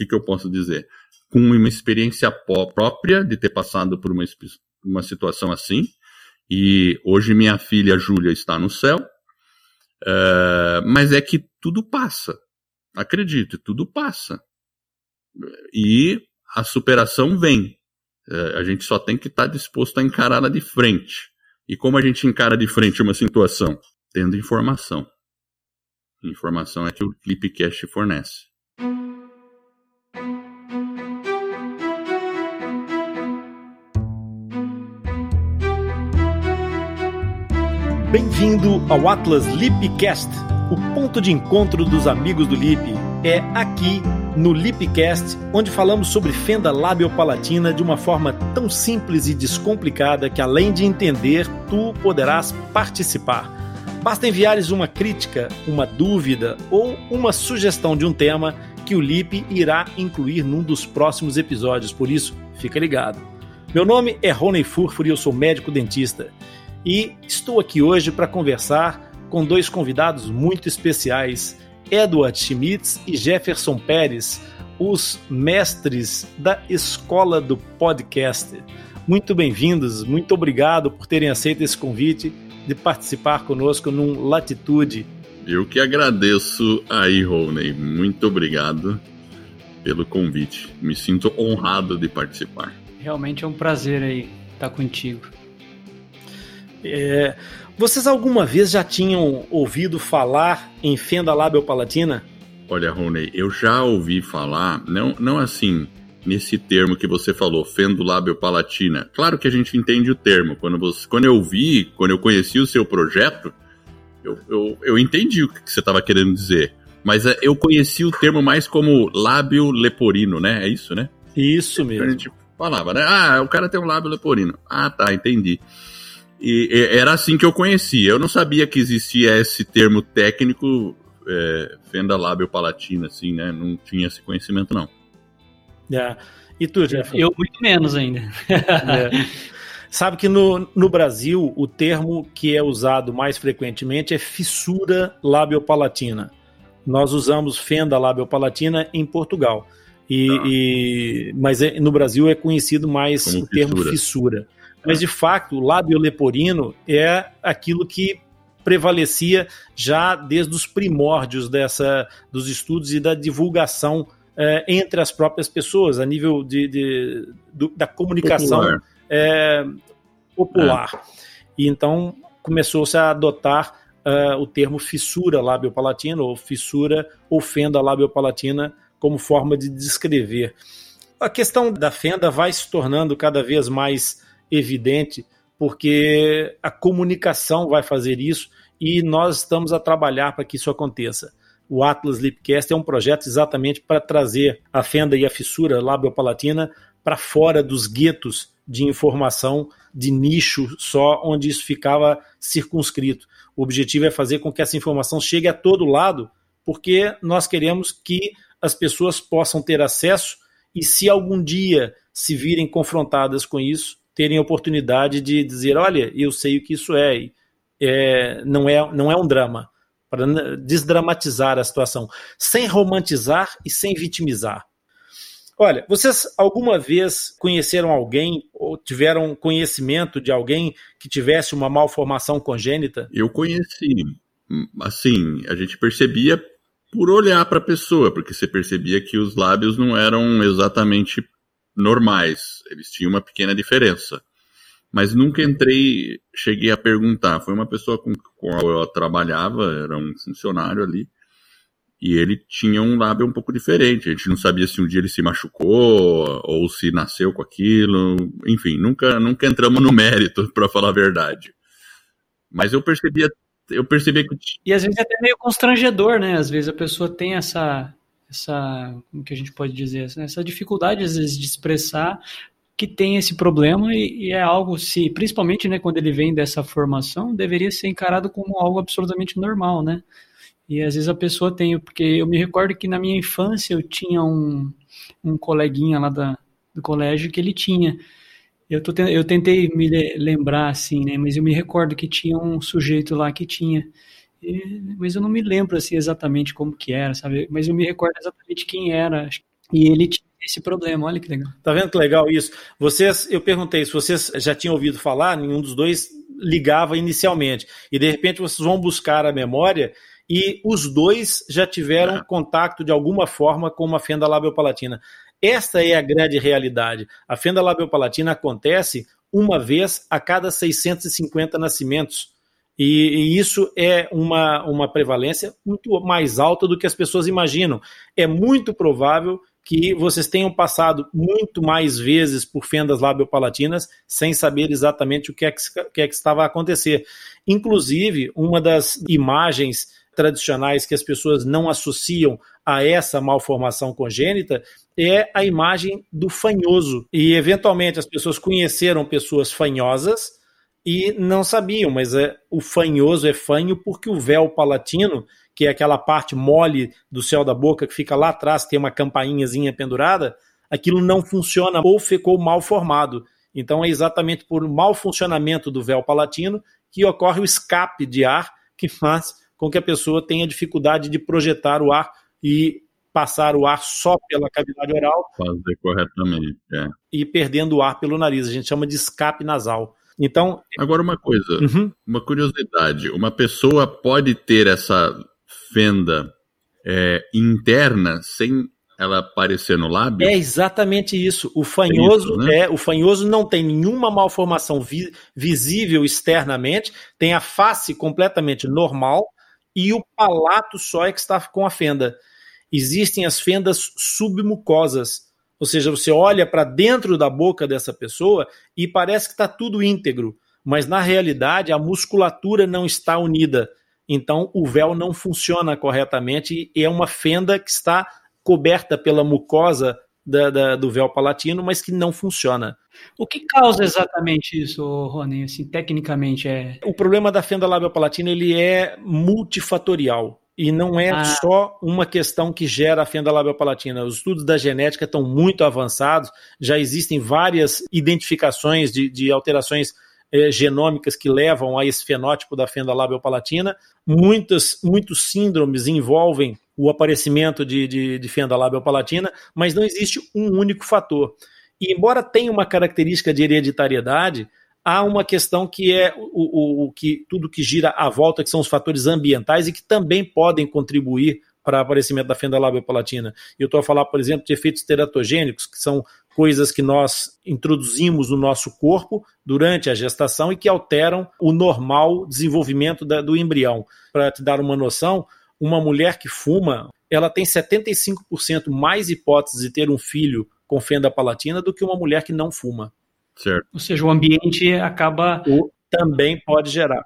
que, que eu posso dizer? Com uma experiência própria de ter passado por uma, uma situação assim, e hoje minha filha Júlia está no céu, uh, mas é que tudo passa. Acredite, tudo passa. E a superação vem. Uh, a gente só tem que estar tá disposto a encará-la de frente. E como a gente encara de frente uma situação? Tendo informação. Informação é que o Clipcast fornece. Bem-vindo ao Atlas Lipcast, o ponto de encontro dos amigos do Lip. É aqui no Lipcast, onde falamos sobre fenda labiopalatina de uma forma tão simples e descomplicada que além de entender, tu poderás participar. Basta enviares uma crítica, uma dúvida ou uma sugestão de um tema que o Lip irá incluir num dos próximos episódios, por isso, fica ligado. Meu nome é Rony Furfur e eu sou médico dentista e estou aqui hoje para conversar com dois convidados muito especiais, Edward Schmitz e Jefferson Pérez, os mestres da Escola do Podcast. Muito bem-vindos, muito obrigado por terem aceito esse convite de participar conosco num Latitude. Eu que agradeço aí, Rony. Muito obrigado pelo convite. Me sinto honrado de participar. Realmente é um prazer aí estar contigo. É, vocês alguma vez já tinham ouvido falar em fenda labiopalatina? Olha, Rony, eu já ouvi falar, não, não assim, nesse termo que você falou, fendo-lábio-palatina. Claro que a gente entende o termo. Quando, você, quando eu vi, quando eu conheci o seu projeto, eu, eu, eu entendi o que você estava querendo dizer. Mas é, eu conheci o termo mais como lábio leporino, né? É isso, né? Isso mesmo. A gente falava, né? Ah, o cara tem um lábio leporino. Ah, tá, entendi. E, e era assim que eu conhecia. Eu não sabia que existia esse termo técnico, é, fenda lábio palatina, assim, né? Não tinha esse conhecimento, não. É. E tu, Jeff? Eu muito menos ainda. é. Sabe que no, no Brasil o termo que é usado mais frequentemente é fissura labiopalatina. Nós usamos fenda labiopalatina em Portugal. E, ah. e mas é, no Brasil é conhecido mais Como o fissura. termo fissura. Mas, de fato, o lábio leporino é aquilo que prevalecia já desde os primórdios dessa, dos estudos e da divulgação é, entre as próprias pessoas, a nível de, de da comunicação popular. É, popular. E então começou-se a adotar uh, o termo fissura labiopalatina, ou fissura ou fenda labiopalatina, como forma de descrever. A questão da fenda vai se tornando cada vez mais evidente, porque a comunicação vai fazer isso e nós estamos a trabalhar para que isso aconteça. O Atlas Lipcast é um projeto exatamente para trazer a fenda e a fissura labiopalatina para fora dos guetos de informação de nicho só, onde isso ficava circunscrito. O objetivo é fazer com que essa informação chegue a todo lado, porque nós queremos que as pessoas possam ter acesso e, se algum dia se virem confrontadas com isso, terem a oportunidade de dizer, olha, eu sei o que isso é, é não é, não é um drama, para desdramatizar a situação, sem romantizar e sem vitimizar. Olha, vocês alguma vez conheceram alguém ou tiveram conhecimento de alguém que tivesse uma malformação congênita? Eu conheci. Assim, a gente percebia por olhar para a pessoa, porque você percebia que os lábios não eram exatamente normais. Eles tinham uma pequena diferença. Mas nunca entrei, cheguei a perguntar. Foi uma pessoa com a qual eu trabalhava, era um funcionário ali, e ele tinha um lábio um pouco diferente. A gente não sabia se um dia ele se machucou ou se nasceu com aquilo. Enfim, nunca, nunca entramos no mérito, para falar a verdade. Mas eu percebia, eu percebi que. E às vezes é até meio constrangedor, né? Às vezes a pessoa tem essa, essa, como que a gente pode dizer, essa dificuldade às vezes de expressar que tem esse problema e, e, é algo, se principalmente né, quando ele vem dessa formação, deveria ser encarado como algo absolutamente normal, né? E às vezes a pessoa tem, porque eu me recordo que na minha infância eu tinha um, um coleguinha lá da, do colégio que ele tinha. Eu, tô, eu tentei me lembrar assim, né? Mas eu me recordo que tinha um sujeito lá que tinha mas eu não me lembro assim exatamente como que era, sabe? Mas eu me recordo exatamente quem era. E ele tinha esse problema, olha que legal. Tá vendo que legal isso? Vocês, eu perguntei se vocês já tinham ouvido falar, nenhum dos dois ligava inicialmente. E de repente vocês vão buscar a memória e os dois já tiveram é. contato de alguma forma com uma fenda labiopalatina. Esta é a grande realidade. A fenda labiopalatina acontece uma vez a cada 650 nascimentos. E, e, isso é uma, uma prevalência muito mais alta do que as pessoas imaginam. É muito provável que vocês tenham passado muito mais vezes por fendas labiopalatinas sem saber exatamente o que é que, que, é que estava a acontecer. Inclusive, uma das imagens tradicionais que as pessoas não associam a essa malformação congênita é a imagem do fanhoso. E, eventualmente, as pessoas conheceram pessoas fanhosas e não sabiam, mas é, o fanhoso é fanho porque o véu palatino que é aquela parte mole do céu da boca que fica lá atrás, tem uma campainhazinha pendurada, aquilo não funciona ou ficou mal formado. Então é exatamente por mau funcionamento do véu palatino que ocorre o escape de ar que faz com que a pessoa tenha dificuldade de projetar o ar e passar o ar só pela cavidade oral. Fazer corretamente, é. E perdendo o ar pelo nariz. A gente chama de escape nasal. Então. Agora, uma coisa, uhum. uma curiosidade: uma pessoa pode ter essa fenda é, interna sem ela aparecer no lábio? É exatamente isso. O fanhoso, isso, né? é, o fanhoso não tem nenhuma malformação vi, visível externamente, tem a face completamente normal e o palato só é que está com a fenda. Existem as fendas submucosas, ou seja, você olha para dentro da boca dessa pessoa e parece que está tudo íntegro, mas na realidade a musculatura não está unida. Então o véu não funciona corretamente e é uma fenda que está coberta pela mucosa da, da, do véu palatino, mas que não funciona. O que causa exatamente isso, Rony? Assim, tecnicamente é. O problema da fenda labiopalatina ele é multifatorial. E não é ah. só uma questão que gera a fenda labiopalatina. Os estudos da genética estão muito avançados, já existem várias identificações de, de alterações eh, genômicas que levam a esse fenótipo da fenda labiopalatina. Muitas, muitos síndromes envolvem o aparecimento de, de, de fenda labiopalatina, mas não existe um único fator. E embora tenha uma característica de hereditariedade, há uma questão que é o, o, o, que tudo que gira à volta, que são os fatores ambientais e que também podem contribuir para o aparecimento da fenda labiopalatina. Eu estou a falar, por exemplo, de efeitos teratogênicos, que são coisas que nós introduzimos no nosso corpo durante a gestação e que alteram o normal desenvolvimento da, do embrião. Para te dar uma noção, uma mulher que fuma, ela tem 75% mais hipóteses de ter um filho com fenda palatina do que uma mulher que não fuma. Certo. Ou seja, o ambiente acaba o, também pode gerar.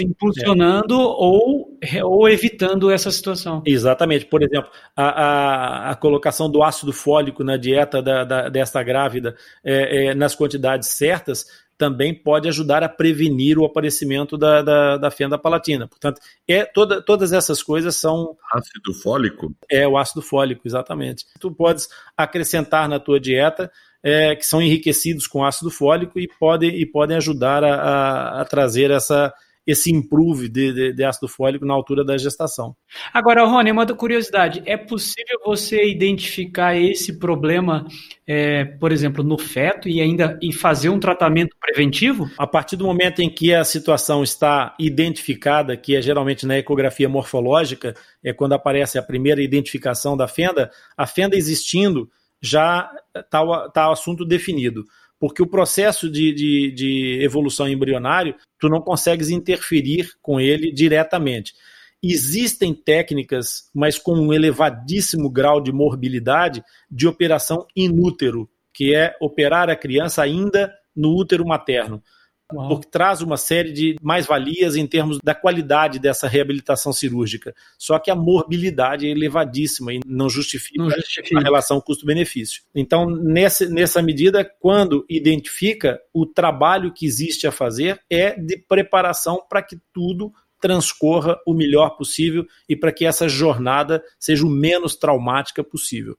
Impulsionando é. ou, ou evitando essa situação. Exatamente. Por exemplo, a, a, a colocação do ácido fólico na dieta da, da, desta grávida é, é, nas quantidades certas também pode ajudar a prevenir o aparecimento da, da, da fenda palatina. Portanto, é, toda, todas essas coisas são. Ácido fólico? É, o ácido fólico, exatamente. Tu podes acrescentar na tua dieta é, que são enriquecidos com ácido fólico e podem, e podem ajudar a, a, a trazer essa, esse improve de, de, de, ácido fólico na altura da gestação. Agora, Rony, uma curiosidade: é possível você identificar esse problema, é, por exemplo, no feto e ainda e fazer um tratamento preventivo? A partir do momento em que a situação está identificada, que é geralmente na ecografia morfológica, é quando aparece a primeira identificação da fenda, a fenda existindo já está tá o assunto definido. Porque o processo de, de, de evolução embrionário, tu não consegues interferir com ele diretamente. Existem técnicas, mas com um elevadíssimo grau de morbilidade, de operação inútero, que é operar a criança ainda no útero materno. Uau. porque traz uma série de mais-valias em termos da qualidade dessa reabilitação cirúrgica. Só que a morbilidade é elevadíssima e não justifica, não justifica. a relação custo-benefício. Então, nessa, nessa medida, quando identifica, o trabalho que existe a fazer é de preparação para que tudo transcorra o melhor possível e para que essa jornada seja o menos traumática possível.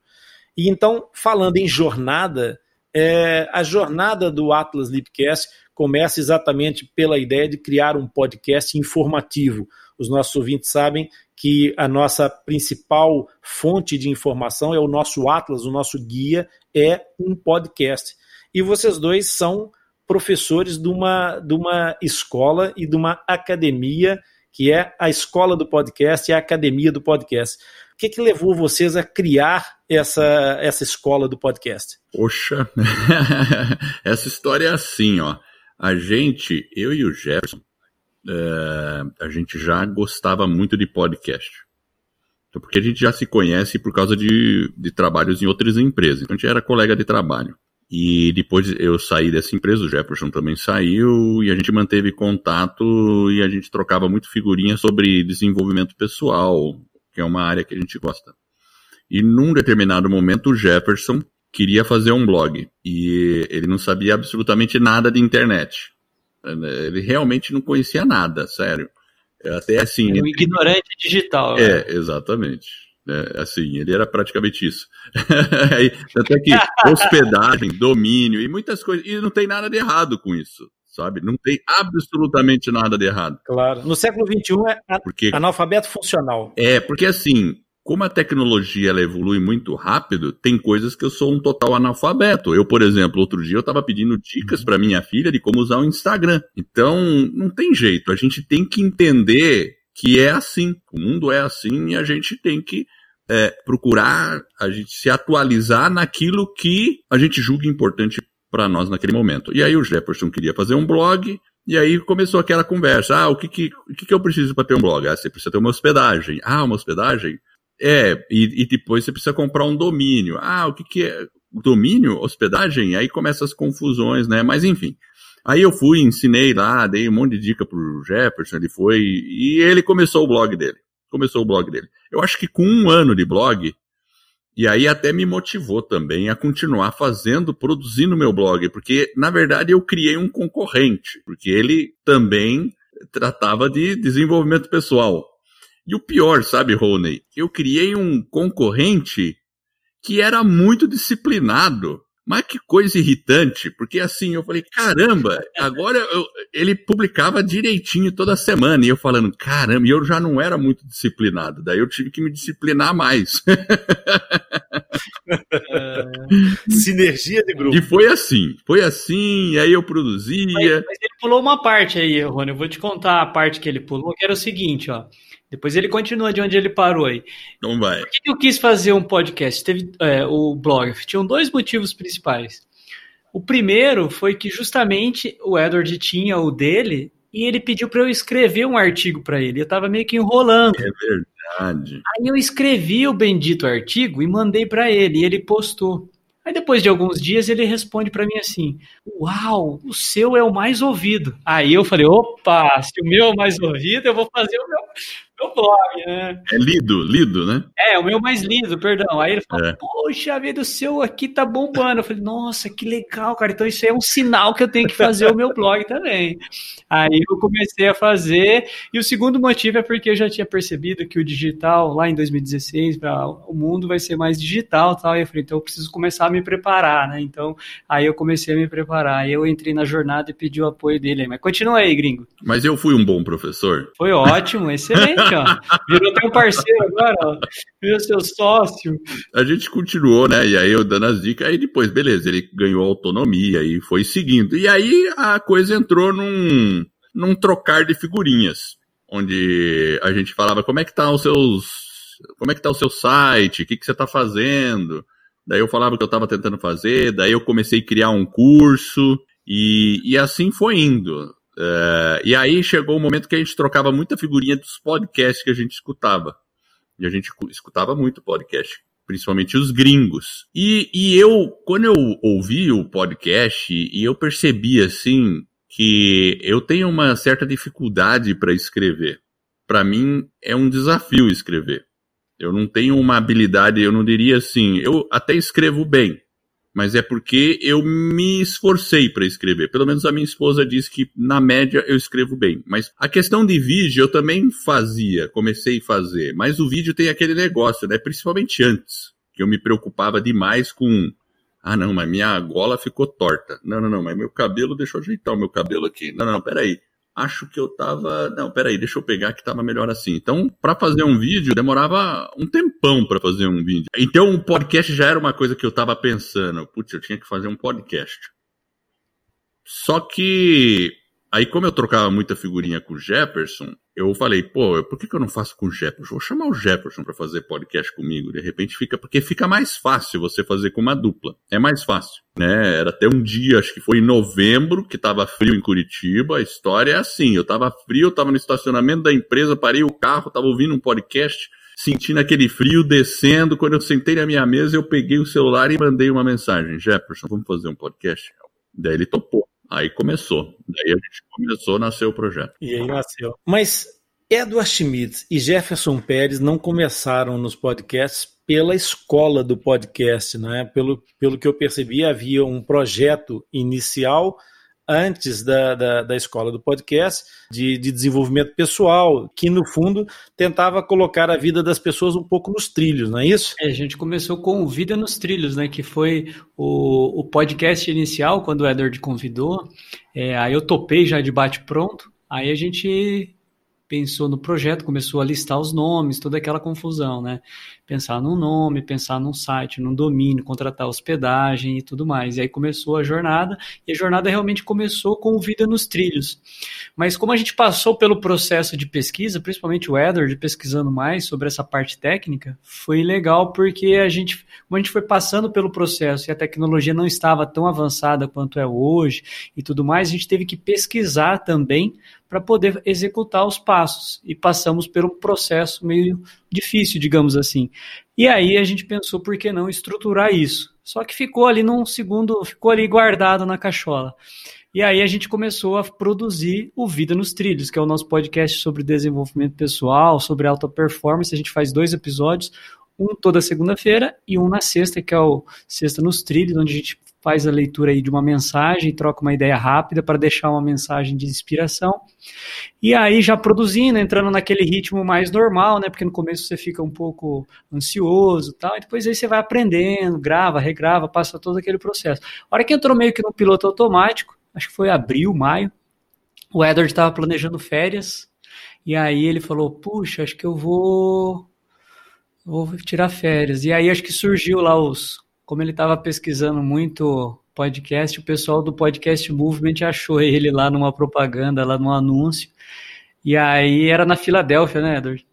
E então, falando em jornada, é, a jornada do Atlas Lipcast começa exatamente pela ideia de criar um podcast informativo, os nossos ouvintes sabem que a nossa principal fonte de informação é o nosso Atlas, o nosso guia é um podcast. E vocês dois são professores de uma, de uma escola e de uma academia, que é a escola do podcast e a academia do podcast. O que, que levou vocês a criar essa, essa escola do podcast? Poxa, essa história é assim, ó. A gente, eu e o Jefferson, é, a gente já gostava muito de podcast. Então, porque a gente já se conhece por causa de, de trabalhos em outras empresas. Então a gente era colega de trabalho. E depois eu saí dessa empresa, o Jefferson também saiu, e a gente manteve contato e a gente trocava muito figurinha sobre desenvolvimento pessoal, que é uma área que a gente gosta. E num determinado momento o Jefferson queria fazer um blog e ele não sabia absolutamente nada de internet. Ele realmente não conhecia nada, sério. Até assim. É um ignorante digital. É, né? exatamente. É, assim, ele era praticamente isso. Até que hospedagem, domínio e muitas coisas. E não tem nada de errado com isso, sabe? Não tem absolutamente nada de errado. Claro. No século XXI é porque, analfabeto funcional. É, porque assim, como a tecnologia ela evolui muito rápido, tem coisas que eu sou um total analfabeto. Eu, por exemplo, outro dia eu estava pedindo dicas para minha filha de como usar o Instagram. Então, não tem jeito. A gente tem que entender que é assim. O mundo é assim e a gente tem que é, procurar a gente se atualizar naquilo que a gente julga importante para nós naquele momento. E aí o Jefferson queria fazer um blog, e aí começou aquela conversa. Ah, o que, que, o que, que eu preciso para ter um blog? Ah, você precisa ter uma hospedagem. Ah, uma hospedagem? É, e, e, depois você precisa comprar um domínio. Ah, o que, que é domínio? Hospedagem? Aí começam as confusões, né? Mas enfim. Aí eu fui, ensinei lá, dei um monte de dica pro Jefferson, ele foi, e ele começou o blog dele. Começou o blog dele. Eu acho que com um ano de blog, e aí até me motivou também a continuar fazendo, produzindo meu blog, porque na verdade eu criei um concorrente, porque ele também tratava de desenvolvimento pessoal. E o pior, sabe, Rony? Eu criei um concorrente que era muito disciplinado. Mas que coisa irritante, porque assim, eu falei, caramba, agora eu, ele publicava direitinho toda semana, e eu falando, caramba, e eu já não era muito disciplinado, daí eu tive que me disciplinar mais. Sinergia de grupo. E foi assim, foi assim, aí eu produzia. Mas, mas ele pulou uma parte aí, Rony, eu vou te contar a parte que ele pulou, que era o seguinte, ó. Depois ele continua de onde ele parou aí. Não vai. Por que eu quis fazer um podcast? Teve é, o blog. Tinham dois motivos principais. O primeiro foi que justamente o Edward tinha o dele e ele pediu para eu escrever um artigo para ele. Eu estava meio que enrolando. É verdade. Aí eu escrevi o bendito artigo e mandei para ele e ele postou. Aí depois de alguns dias ele responde para mim assim: Uau, o seu é o mais ouvido. Aí eu falei: opa, se o meu é o mais ouvido, eu vou fazer o meu, meu blog, né? É lido, lido, né? É, o meu mais lido, perdão. Aí ele falou: é. Poxa vida, o seu aqui tá bombando. Eu falei: Nossa, que legal, cara. Então isso é um sinal que eu tenho que fazer o meu blog também. Aí eu comecei a fazer. E o segundo motivo é porque eu já tinha percebido que o digital, lá em 2016, pra, o mundo vai ser mais digital tal. E eu falei: Então eu preciso começar a me preparar, né? Então, aí eu comecei a me preparar. Aí eu entrei na jornada e pedi o apoio dele. Mas continua aí, gringo. Mas eu fui um bom professor? Foi ótimo, excelente, ó. Virou teu parceiro agora, ó. Virou seu sócio. A gente continuou, né? E aí eu dando as dicas. Aí depois, beleza, ele ganhou autonomia e foi seguindo. E aí a coisa entrou num, num trocar de figurinhas. Onde a gente falava como é que tá os seus como é que tá o seu site, o que, que você está fazendo, daí eu falava que eu estava tentando fazer, daí eu comecei a criar um curso, e, e assim foi indo. Uh, e aí chegou o momento que a gente trocava muita figurinha dos podcasts que a gente escutava. E a gente escutava muito podcast, principalmente os gringos. E, e eu, quando eu ouvi o podcast, e eu percebi assim que eu tenho uma certa dificuldade para escrever. Para mim é um desafio escrever. Eu não tenho uma habilidade, eu não diria assim, eu até escrevo bem, mas é porque eu me esforcei para escrever. Pelo menos a minha esposa diz que na média eu escrevo bem. Mas a questão de vídeo eu também fazia, comecei a fazer, mas o vídeo tem aquele negócio, né? Principalmente antes, que eu me preocupava demais com ah, não, mas minha gola ficou torta. Não, não, não, mas meu cabelo, deixa eu ajeitar o meu cabelo aqui. Não, não, peraí. Acho que eu tava. Não, peraí, deixa eu pegar que tava melhor assim. Então, para fazer um vídeo, demorava um tempão para fazer um vídeo. Então, um podcast já era uma coisa que eu tava pensando. Putz, eu tinha que fazer um podcast. Só que Aí, como eu trocava muita figurinha com o Jefferson, eu falei, pô, por que, que eu não faço com o Jefferson? Vou chamar o Jefferson para fazer podcast comigo. De repente fica, porque fica mais fácil você fazer com uma dupla. É mais fácil, né? Era até um dia, acho que foi em novembro, que tava frio em Curitiba. A história é assim: eu tava frio, eu tava no estacionamento da empresa, parei o carro, tava ouvindo um podcast sentindo aquele frio descendo. Quando eu sentei na minha mesa, eu peguei o celular e mandei uma mensagem: Jefferson, vamos fazer um podcast? Daí ele topou. Aí começou. Daí a gente começou, nasceu o projeto. E aí nasceu. Mas Edward Schmidt e Jefferson Pérez não começaram nos podcasts pela escola do podcast, né? Pelo, pelo que eu percebi, havia um projeto inicial antes da, da, da escola do podcast, de, de, desenvolvimento pessoal, que no fundo tentava colocar a vida das pessoas um pouco nos trilhos, não é isso? É, a gente começou com Vida nos Trilhos, né? Que foi o, o podcast inicial, quando o Edward convidou. É, aí eu topei já de bate-pronto. Aí a gente pensou no projeto, começou a listar os nomes, toda aquela confusão, né? Pensar num nome, pensar num site, num domínio, contratar hospedagem e tudo mais. E aí começou a jornada, e a jornada realmente começou com Vida nos Trilhos. Mas como a gente passou pelo processo de pesquisa, principalmente o Edward pesquisando mais sobre essa parte técnica, foi legal porque a gente, como a gente foi passando pelo processo e a tecnologia não estava tão avançada quanto é hoje e tudo mais, a gente teve que pesquisar também para poder executar os passos. E passamos um processo meio difícil, digamos assim. E aí a gente pensou, por que não estruturar isso? Só que ficou ali num segundo, ficou ali guardado na cachola. E aí a gente começou a produzir o Vida nos Trilhos, que é o nosso podcast sobre desenvolvimento pessoal, sobre alta performance. A gente faz dois episódios, um toda segunda-feira e um na sexta, que é o Sexta nos Trilhos, onde a gente faz a leitura aí de uma mensagem, troca uma ideia rápida para deixar uma mensagem de inspiração. E aí já produzindo, entrando naquele ritmo mais normal, né? Porque no começo você fica um pouco ansioso, tal, e depois aí você vai aprendendo, grava, regrava, passa todo aquele processo. A hora que entrou meio que no piloto automático, acho que foi abril, maio, o Edward estava planejando férias, e aí ele falou: "Puxa, acho que eu vou vou tirar férias". E aí acho que surgiu lá os como ele estava pesquisando muito podcast, o pessoal do Podcast Movement achou ele lá numa propaganda, lá num anúncio. E aí era na Filadélfia, né, Edward?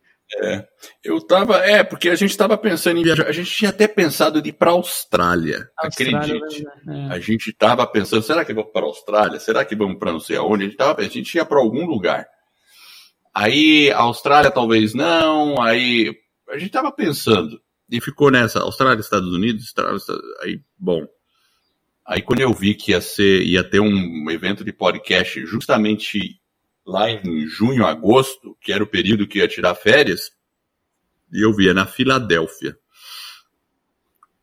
É, eu tava, é, porque a gente tava pensando em viajar, a gente tinha até pensado de ir pra Austrália, Austrália acredite. É. A gente tava pensando, será que vamos para a Austrália? Será que vamos para não sei aonde? A gente tava, a gente ia para algum lugar. Aí, a Austrália talvez não, aí a gente tava pensando e ficou nessa, Austrália, Estados Unidos, Austrália, Estados... aí, bom. Aí quando eu vi que ia ser, ia ter um evento de podcast justamente lá em junho, agosto, que era o período que ia tirar férias, e eu via na Filadélfia.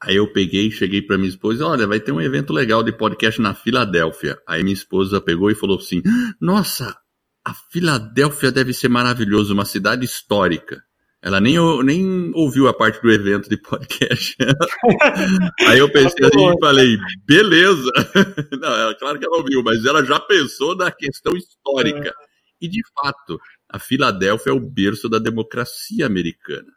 Aí eu peguei, cheguei para minha esposa, olha, vai ter um evento legal de podcast na Filadélfia. Aí minha esposa pegou e falou assim: "Nossa, a Filadélfia deve ser maravilhoso, uma cidade histórica". Ela nem, nem ouviu a parte do evento de podcast. Aí eu pensei assim e falei, beleza. Não, ela, claro que ela ouviu, mas ela já pensou na questão histórica. E de fato, a Filadélfia é o berço da democracia americana.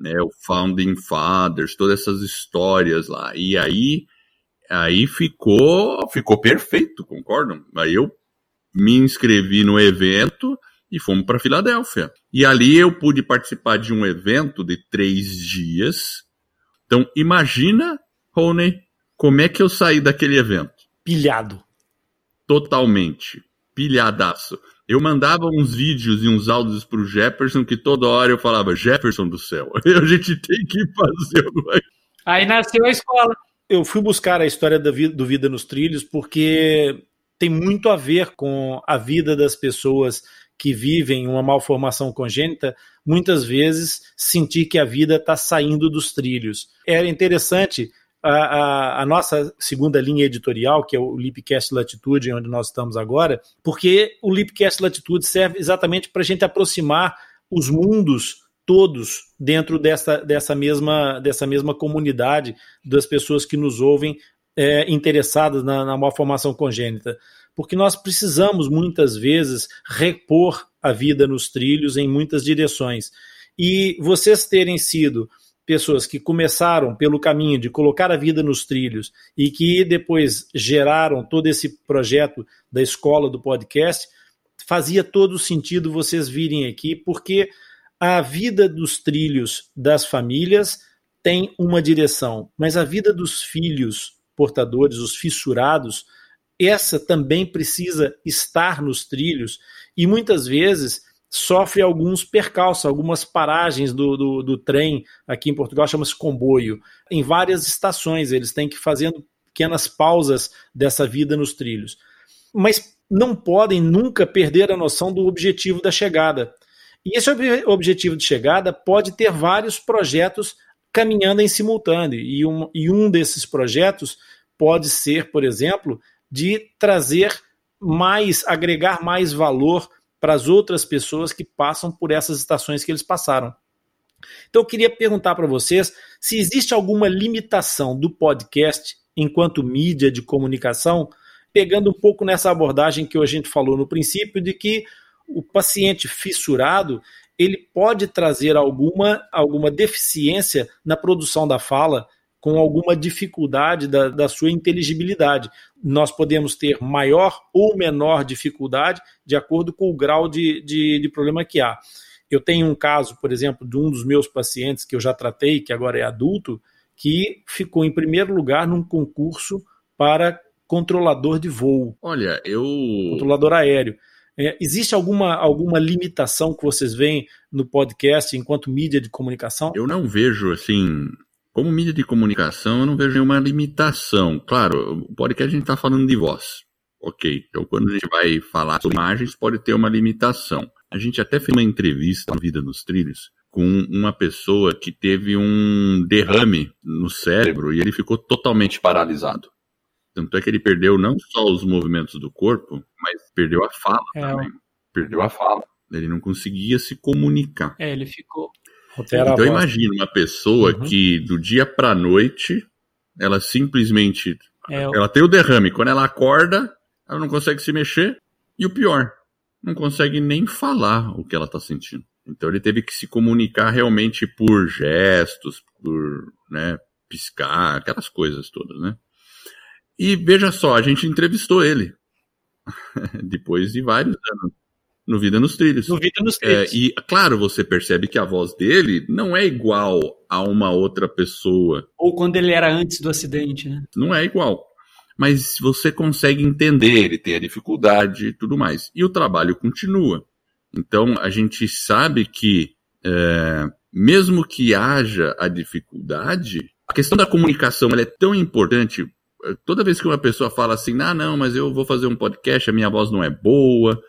Né? O Founding Fathers, todas essas histórias lá. E aí, aí ficou, ficou perfeito, concordam? Aí eu me inscrevi no evento e fomos para Filadélfia. E ali eu pude participar de um evento de três dias. Então, imagina, Rony, como é que eu saí daquele evento? Pilhado. Totalmente. Pilhadaço. Eu mandava uns vídeos e uns áudios pro Jefferson que toda hora eu falava, Jefferson do céu, a gente tem que fazer alguma Aí nasceu a escola. Eu fui buscar a história do Vida nos Trilhos porque tem muito a ver com a vida das pessoas que vivem uma malformação congênita, muitas vezes sentir que a vida está saindo dos trilhos. Era interessante a, a, a, nossa segunda linha editorial, que é o Lipcast Latitude, onde nós estamos agora, porque o Lipcast Latitude serve exatamente para a gente aproximar os mundos todos dentro dessa, dessa, mesma, dessa mesma comunidade das pessoas que nos ouvem é, interessadas na, na malformação congênita? Porque nós precisamos muitas vezes repor a vida nos trilhos em muitas direções. E vocês terem sido pessoas que começaram pelo caminho de colocar a vida nos trilhos e que depois geraram todo esse projeto da escola do podcast, fazia todo sentido vocês virem aqui, porque a vida dos trilhos das famílias tem uma direção, mas a vida dos filhos portadores, os fissurados, essa também precisa estar nos trilhos e muitas vezes sofre alguns percalços, algumas paragens do, do, do trem, aqui em Portugal chama-se comboio, em várias estações, eles têm que ir fazendo pequenas pausas dessa vida nos trilhos. Mas não podem nunca perder a noção do objetivo da chegada. E esse objetivo de chegada pode ter vários projetos caminhando em simultâneo, e um, e um desses projetos pode ser, por exemplo, de trazer mais, agregar mais valor para as outras pessoas que passam por essas estações que eles passaram. Então eu queria perguntar para vocês se existe alguma limitação do podcast enquanto mídia de comunicação, pegando um pouco nessa abordagem que a gente falou no princípio de que o paciente fissurado ele pode trazer alguma, alguma deficiência na produção da fala, com alguma dificuldade da, da sua inteligibilidade. Nós podemos ter maior ou menor dificuldade de acordo com o grau de, de, de problema que há. Eu tenho um caso, por exemplo, de um dos meus pacientes que eu já tratei, que agora é adulto, que ficou em primeiro lugar num concurso para controlador de voo. Olha, eu. Controlador aéreo. É, existe alguma, alguma limitação que vocês veem no podcast enquanto mídia de comunicação? Eu não vejo, assim, como mídia de comunicação, eu não vejo nenhuma limitação. Claro, o podcast a gente está falando de voz. Ok, então quando a gente vai falar sobre imagens, pode ter uma limitação. A gente até fez uma entrevista na Vida nos Trilhos com uma pessoa que teve um derrame no cérebro e ele ficou totalmente paralisado. Tanto é que ele perdeu não só os movimentos do corpo, mas perdeu a fala é, também. Perdeu a fala. Ele não conseguia se comunicar. É, ele ficou. Então imagina uma pessoa uhum. que do dia para noite ela simplesmente é, ela tem o derrame, quando ela acorda, ela não consegue se mexer e o pior, não consegue nem falar o que ela está sentindo. Então ele teve que se comunicar realmente por gestos, por, né, piscar, aquelas coisas todas, né? E veja só, a gente entrevistou ele depois de vários anos no Vida nos Trilhos. No Vida nos Trilhos. É, e, claro, você percebe que a voz dele não é igual a uma outra pessoa. Ou quando ele era antes do acidente, né? Não é igual. Mas você consegue entender, ele tem a dificuldade e tudo mais. E o trabalho continua. Então, a gente sabe que, é, mesmo que haja a dificuldade, a questão da comunicação é tão importante. Toda vez que uma pessoa fala assim, ah, não, mas eu vou fazer um podcast, a minha voz não é boa,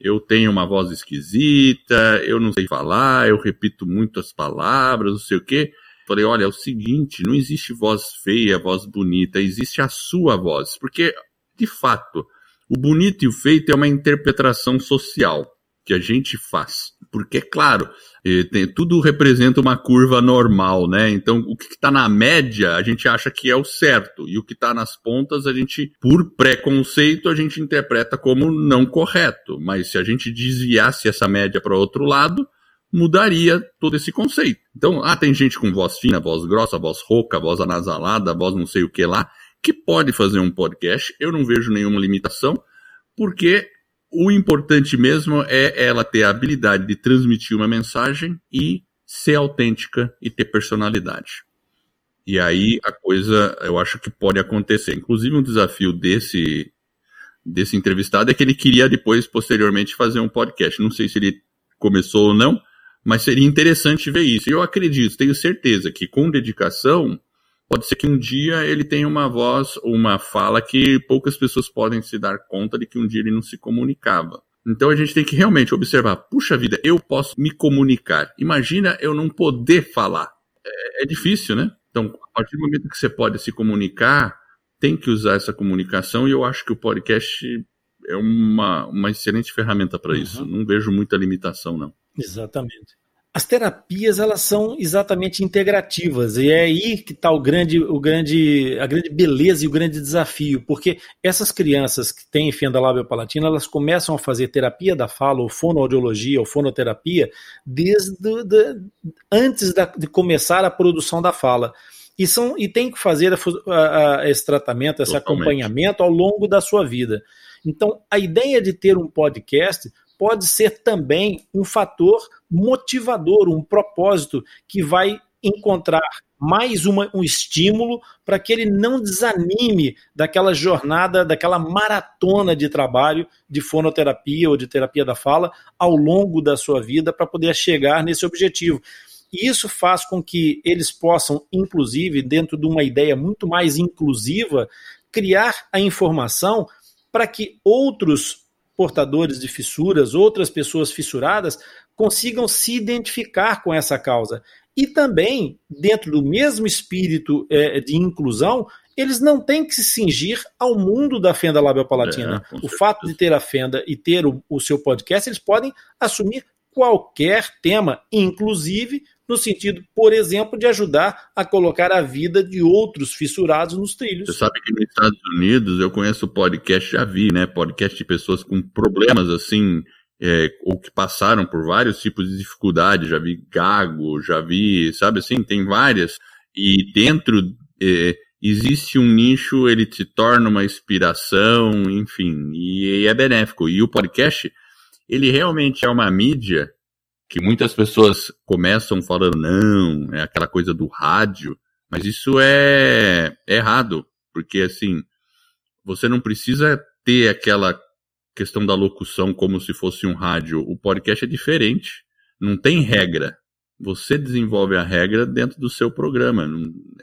eu tenho uma voz esquisita, eu não sei falar, eu repito muitas palavras, não sei o quê. Falei, olha, é o seguinte, não existe voz feia, voz bonita, existe a sua voz. Porque, de fato, o bonito e o feito é uma interpretação social que a gente faz. Porque, é claro, eh, tem, tudo representa uma curva normal, né? Então, o que está na média, a gente acha que é o certo, e o que está nas pontas, a gente, por preconceito, a gente interpreta como não correto. Mas se a gente desviasse essa média para outro lado, mudaria todo esse conceito. Então, ah, tem gente com voz fina, voz grossa, voz rouca, voz anasalada, voz não sei o que lá, que pode fazer um podcast. Eu não vejo nenhuma limitação, porque o importante mesmo é ela ter a habilidade de transmitir uma mensagem e ser autêntica e ter personalidade. E aí a coisa, eu acho que pode acontecer. Inclusive um desafio desse desse entrevistado é que ele queria depois posteriormente fazer um podcast. Não sei se ele começou ou não, mas seria interessante ver isso. E eu acredito, tenho certeza que com dedicação pode ser que um dia ele tenha uma voz, uma fala que poucas pessoas podem se dar conta de que um dia ele não se comunicava. Então a gente tem que realmente observar, puxa vida, eu posso me comunicar. Imagina eu não poder falar. É, é difícil, né? Então, a partir do momento que você pode se comunicar, tem que usar essa comunicação e eu acho que o podcast é uma, uma excelente ferramenta para uhum. isso. Não vejo muita limitação, não. Exatamente. As terapias elas são exatamente integrativas e é aí que está o grande, o grande, a grande beleza e o grande desafio, porque essas crianças que têm fenda labiopalatina elas começam a fazer terapia da fala, ou fonoaudiologia, ou fonoterapia, desde de, antes da, de começar a produção da fala. E, são, e tem que fazer a, a, esse tratamento, esse Totalmente. acompanhamento ao longo da sua vida. Então, a ideia de ter um podcast pode ser também um fator motivador, um propósito que vai encontrar mais uma, um estímulo para que ele não desanime daquela jornada, daquela maratona de trabalho de fonoterapia ou de terapia da fala ao longo da sua vida para poder chegar nesse objetivo. E isso faz com que eles possam, inclusive, dentro de uma ideia muito mais inclusiva, criar a informação para que outros portadores de fissuras, outras pessoas fissuradas, consigam se identificar com essa causa. E também, dentro do mesmo espírito é, de inclusão, eles não têm que se cingir ao mundo da fenda labiopalatina. É, o fato de ter a fenda e ter o, o seu podcast, eles podem assumir qualquer tema, inclusive no sentido, por exemplo, de ajudar a colocar a vida de outros fissurados nos trilhos. Você sabe que nos Estados Unidos eu conheço podcast, já vi, né? Podcast de pessoas com problemas assim, é, ou que passaram por vários tipos de dificuldade, já vi gago, já vi, sabe assim, tem várias. E dentro é, existe um nicho, ele te torna uma inspiração, enfim, e, e é benéfico. E o podcast, ele realmente é uma mídia que muitas pessoas começam falando, não, é aquela coisa do rádio, mas isso é, é errado, porque assim, você não precisa ter aquela questão da locução como se fosse um rádio. O podcast é diferente, não tem regra. Você desenvolve a regra dentro do seu programa.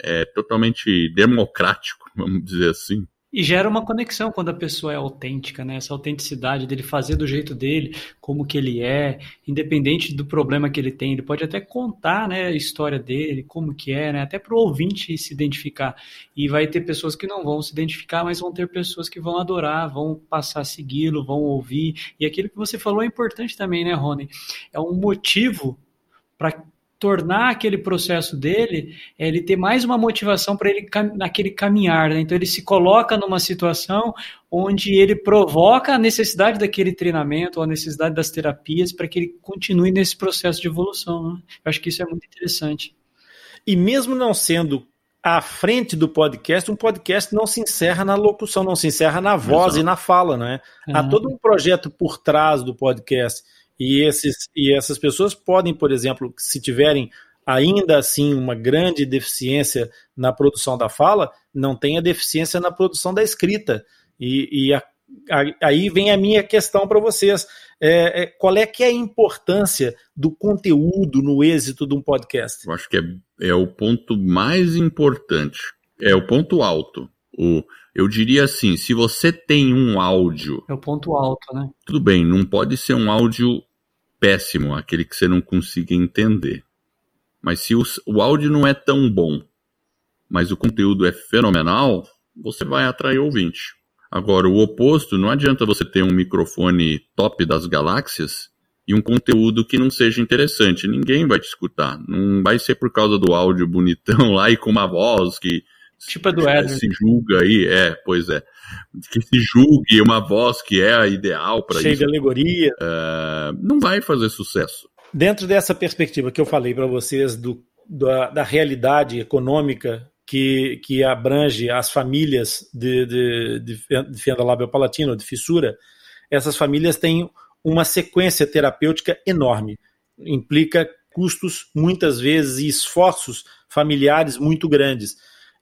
É totalmente democrático, vamos dizer assim. E gera uma conexão quando a pessoa é autêntica, né? Essa autenticidade dele fazer do jeito dele, como que ele é, independente do problema que ele tem. Ele pode até contar, né, a história dele, como que é, né? Até para o ouvinte se identificar. E vai ter pessoas que não vão se identificar, mas vão ter pessoas que vão adorar, vão passar a segui-lo, vão ouvir. E aquilo que você falou é importante também, né, Rony? É um motivo para tornar aquele processo dele, é ele ter mais uma motivação para ele naquele caminhar. Né? Então ele se coloca numa situação onde ele provoca a necessidade daquele treinamento ou a necessidade das terapias para que ele continue nesse processo de evolução. Né? Eu acho que isso é muito interessante. E mesmo não sendo à frente do podcast, um podcast não se encerra na locução, não se encerra na voz Exato. e na fala, né? Há todo um projeto por trás do podcast. E, esses, e essas pessoas podem, por exemplo, se tiverem ainda assim uma grande deficiência na produção da fala, não tenha deficiência na produção da escrita. E, e a, a, aí vem a minha questão para vocês. É, é, qual é que é a importância do conteúdo no êxito de um podcast? Eu acho que é, é o ponto mais importante. É o ponto alto. O, eu diria assim, se você tem um áudio. É o ponto alto, né? Tudo bem, não pode ser um áudio péssimo, aquele que você não consiga entender. Mas se o, o áudio não é tão bom, mas o conteúdo é fenomenal, você vai atrair ouvinte. Agora, o oposto, não adianta você ter um microfone top das galáxias e um conteúdo que não seja interessante. Ninguém vai te escutar. Não vai ser por causa do áudio bonitão lá e com uma voz que tipo do Edwin. se julga aí. É, pois é que se julgue uma voz que é a ideal para isso. Cheio de alegoria. É, não vai fazer sucesso. Dentro dessa perspectiva que eu falei para vocês do, da, da, realidade econômica que, que abrange as famílias de, de, de, de fenda labiopalatina, de fissura, essas famílias têm uma sequência terapêutica enorme. Implica custos, muitas vezes, e esforços familiares muito grandes.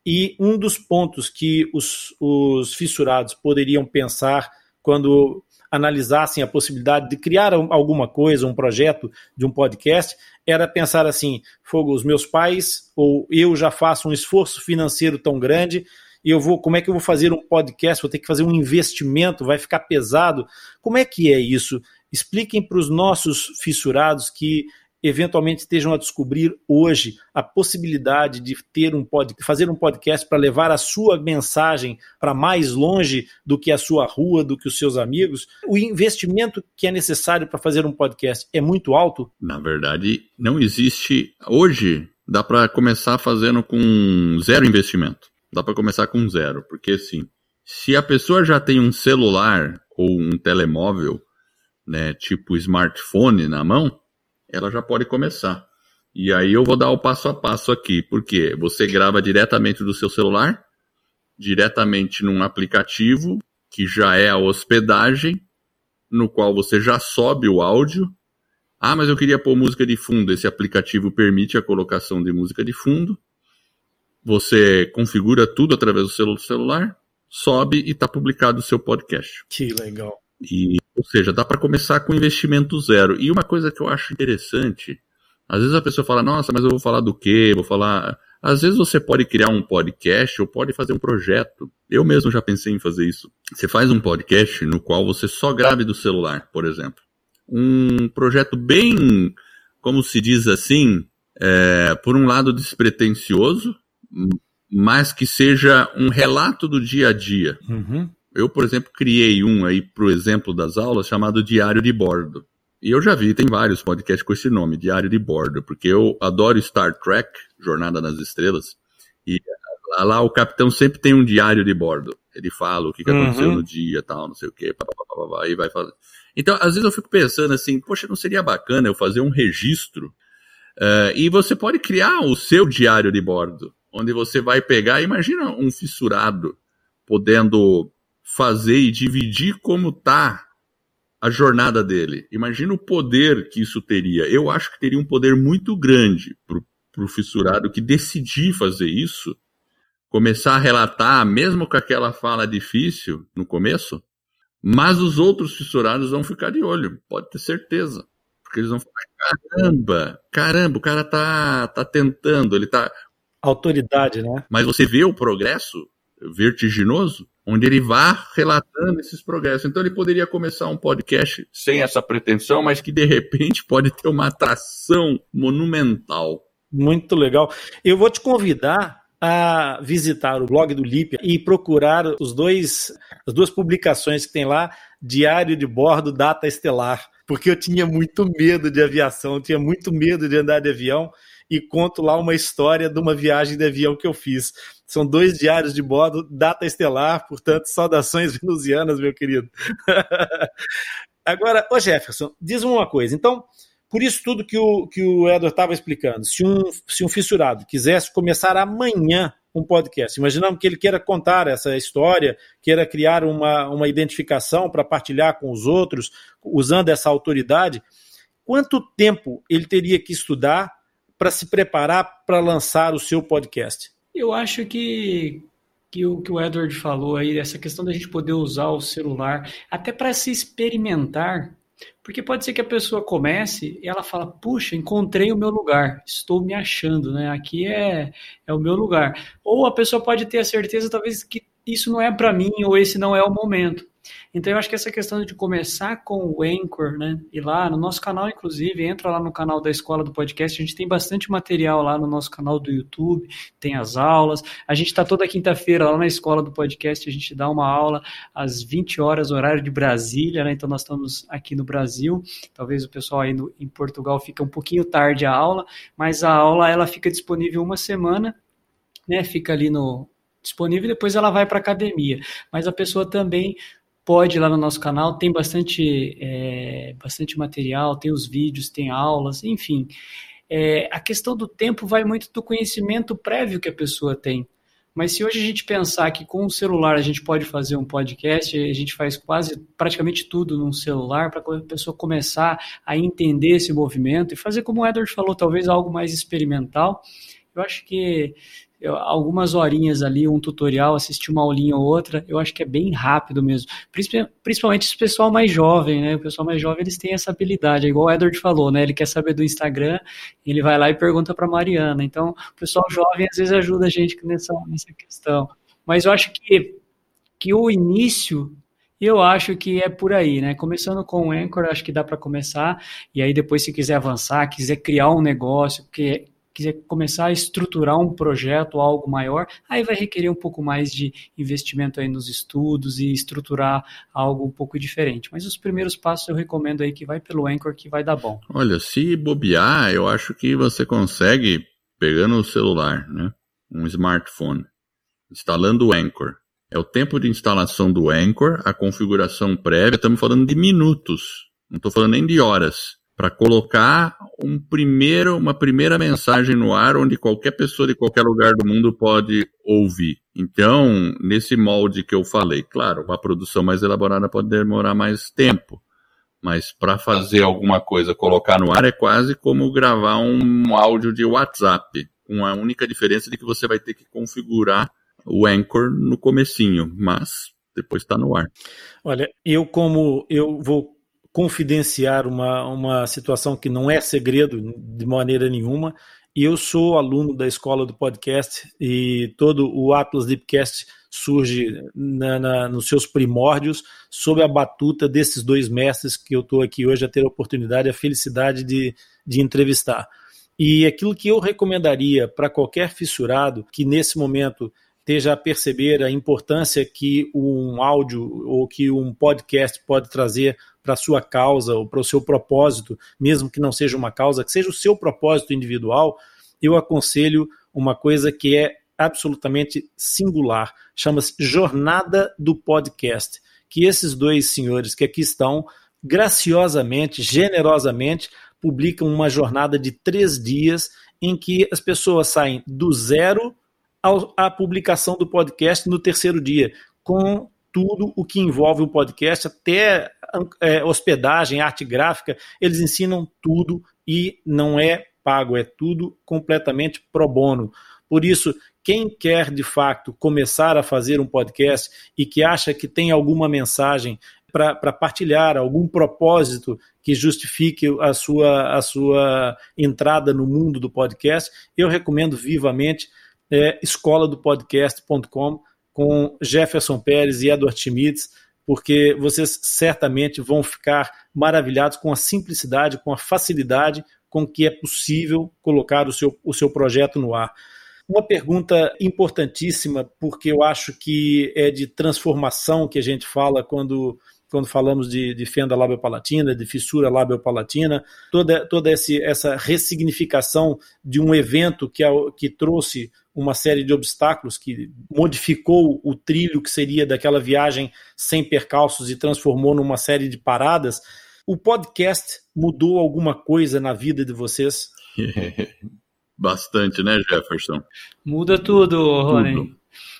E um dos pontos que os, os fissurados poderiam pensar quando analisassem a possibilidade de criar alguma coisa, um projeto de um podcast, era pensar assim: fogo, os meus pais ou eu já faço um esforço financeiro tão grande e eu vou, como é que eu vou fazer um podcast? Vou ter que fazer um investimento, vai ficar pesado. Como é que é isso? Expliquem para os nossos fissurados que eventualmente estejam a descobrir hoje a possibilidade de ter um pod, fazer um podcast para levar a sua mensagem para mais longe do que a sua rua, do que os seus amigos? O investimento que é necessário para fazer um podcast é muito alto? Na verdade, não existe hoje. Dá para começar fazendo com zero investimento. Dá para começar com zero, porque assim, se a pessoa já tem um celular ou um telemóvel, né, tipo smartphone na mão, ela já pode começar. E aí eu vou dar o passo a passo aqui, porque você grava diretamente do seu celular, diretamente num aplicativo que já é a hospedagem, no qual você já sobe o áudio. Ah, mas eu queria pôr música de fundo. Esse aplicativo permite a colocação de música de fundo. Você configura tudo através do celular, sobe e está publicado o seu podcast. Que legal. E, ou seja, dá para começar com investimento zero. E uma coisa que eu acho interessante, às vezes a pessoa fala, nossa, mas eu vou falar do quê? Vou falar. Às vezes você pode criar um podcast ou pode fazer um projeto. Eu mesmo já pensei em fazer isso. Você faz um podcast no qual você só grave do celular, por exemplo. Um projeto bem, como se diz assim, é, por um lado despretensioso, mas que seja um relato do dia a dia. Uhum. Eu, por exemplo, criei um aí pro exemplo das aulas chamado Diário de Bordo. E eu já vi, tem vários podcasts com esse nome, Diário de Bordo, porque eu adoro Star Trek, Jornada nas Estrelas, e lá, o capitão sempre tem um diário de bordo. Ele fala o que, que uhum. aconteceu no dia, tal, não sei o quê, aí vai fazer. Então, às vezes eu fico pensando assim, poxa, não seria bacana eu fazer um registro uh, e você pode criar o seu diário de bordo, onde você vai pegar, imagina um fissurado podendo fazer e dividir como tá a jornada dele. Imagina o poder que isso teria. Eu acho que teria um poder muito grande pro, pro fissurado que decidir fazer isso, começar a relatar, mesmo com aquela fala difícil no começo, mas os outros fissurados vão ficar de olho, pode ter certeza. Porque eles vão falar, caramba, caramba, o cara tá, tá tentando, ele tá... Autoridade, né? Mas você vê o progresso vertiginoso, onde ele vá relatando esses progressos. Então ele poderia começar um podcast sem essa pretensão, mas que de repente pode ter uma atração monumental. Muito legal. Eu vou te convidar a visitar o blog do Lipia e procurar os dois, as duas publicações que tem lá, Diário de Bordo, Data Estelar, porque eu tinha muito medo de aviação, tinha muito medo de andar de avião e conto lá uma história de uma viagem de avião que eu fiz. São dois diários de bordo, data estelar, portanto, saudações venusianas, meu querido. Agora, ô Jefferson, diz uma coisa. Então, por isso tudo que o, que o Edward estava explicando, se um, se um fissurado quisesse começar amanhã um podcast, imaginamos que ele queira contar essa história, queira criar uma, uma identificação para partilhar com os outros, usando essa autoridade, quanto tempo ele teria que estudar para se preparar para lançar o seu podcast? Eu acho que, que o que o Edward falou aí, essa questão da gente poder usar o celular, até para se experimentar, porque pode ser que a pessoa comece e ela fala, puxa, encontrei o meu lugar, estou me achando, né? Aqui é, é o meu lugar. Ou a pessoa pode ter a certeza, talvez, que isso não é para mim, ou esse não é o momento. Então eu acho que essa questão de começar com o Anchor, né? E lá no nosso canal, inclusive, entra lá no canal da Escola do Podcast, a gente tem bastante material lá no nosso canal do YouTube, tem as aulas. A gente está toda quinta-feira lá na Escola do Podcast, a gente dá uma aula às 20 horas, horário de Brasília, né? Então nós estamos aqui no Brasil. Talvez o pessoal aí no, em Portugal fique um pouquinho tarde a aula, mas a aula ela fica disponível uma semana, né? Fica ali no disponível depois ela vai para academia. Mas a pessoa também pode ir lá no nosso canal, tem bastante, é, bastante material, tem os vídeos, tem aulas, enfim. É, a questão do tempo vai muito do conhecimento prévio que a pessoa tem. Mas se hoje a gente pensar que com o celular a gente pode fazer um podcast, a gente faz quase praticamente tudo num celular para a pessoa começar a entender esse movimento e fazer como o Edward falou, talvez algo mais experimental. Eu acho que eu, algumas horinhas ali, um tutorial, assistir uma aulinha ou outra, eu acho que é bem rápido mesmo. Principalmente esse pessoal mais jovem, né? O pessoal mais jovem, eles têm essa habilidade, é igual o Edward falou, né? Ele quer saber do Instagram, ele vai lá e pergunta para Mariana. Então, o pessoal jovem às vezes ajuda a gente nessa, nessa questão. Mas eu acho que, que o início eu acho que é por aí, né? Começando com o Anchor, acho que dá para começar. E aí depois, se quiser avançar, quiser criar um negócio, que quiser começar a estruturar um projeto, algo maior, aí vai requerer um pouco mais de investimento aí nos estudos e estruturar algo um pouco diferente. Mas os primeiros passos eu recomendo aí que vai pelo Anchor que vai dar bom. Olha, se bobear, eu acho que você consegue pegando o celular, né? Um smartphone, instalando o Anchor. É o tempo de instalação do Anchor, a configuração prévia, estamos falando de minutos, não estou falando nem de horas para colocar um primeiro, uma primeira mensagem no ar onde qualquer pessoa de qualquer lugar do mundo pode ouvir. Então, nesse molde que eu falei, claro, uma produção mais elaborada pode demorar mais tempo, mas para fazer alguma coisa, colocar no ar é quase como gravar um áudio de WhatsApp, com a única diferença de que você vai ter que configurar o Anchor no comecinho, mas depois está no ar. Olha, eu como eu vou confidenciar uma, uma situação que não é segredo de maneira nenhuma. E eu sou aluno da escola do podcast e todo o Atlas Deepcast surge na, na, nos seus primórdios sob a batuta desses dois mestres que eu estou aqui hoje a ter a oportunidade, a felicidade de, de entrevistar. E aquilo que eu recomendaria para qualquer fissurado que nesse momento esteja a perceber a importância que um áudio ou que um podcast pode trazer para a sua causa ou para o seu propósito, mesmo que não seja uma causa, que seja o seu propósito individual, eu aconselho uma coisa que é absolutamente singular, chama-se Jornada do Podcast, que esses dois senhores que aqui estão, graciosamente, generosamente, publicam uma jornada de três dias em que as pessoas saem do zero à publicação do podcast no terceiro dia, com tudo o que envolve o podcast, até é, hospedagem, arte gráfica, eles ensinam tudo e não é pago, é tudo completamente pro bono. Por isso, quem quer de fato começar a fazer um podcast e que acha que tem alguma mensagem para partilhar, algum propósito que justifique a sua, a sua entrada no mundo do podcast, eu recomendo vivamente é, escola podcast.com com Jefferson Pérez e Edward Schmitz, porque vocês certamente vão ficar maravilhados com a simplicidade, com a facilidade com que é possível colocar o seu, o seu projeto no ar. Uma pergunta importantíssima, porque eu acho que é de transformação que a gente fala quando quando falamos de, de fenda labiopalatina, de fissura labiopalatina, toda, toda esse, essa ressignificação de um evento que, que trouxe uma série de obstáculos, que modificou o trilho que seria daquela viagem sem percalços e transformou numa série de paradas. O podcast mudou alguma coisa na vida de vocês? Bastante, né, Jefferson? Muda tudo, Rony. Tudo.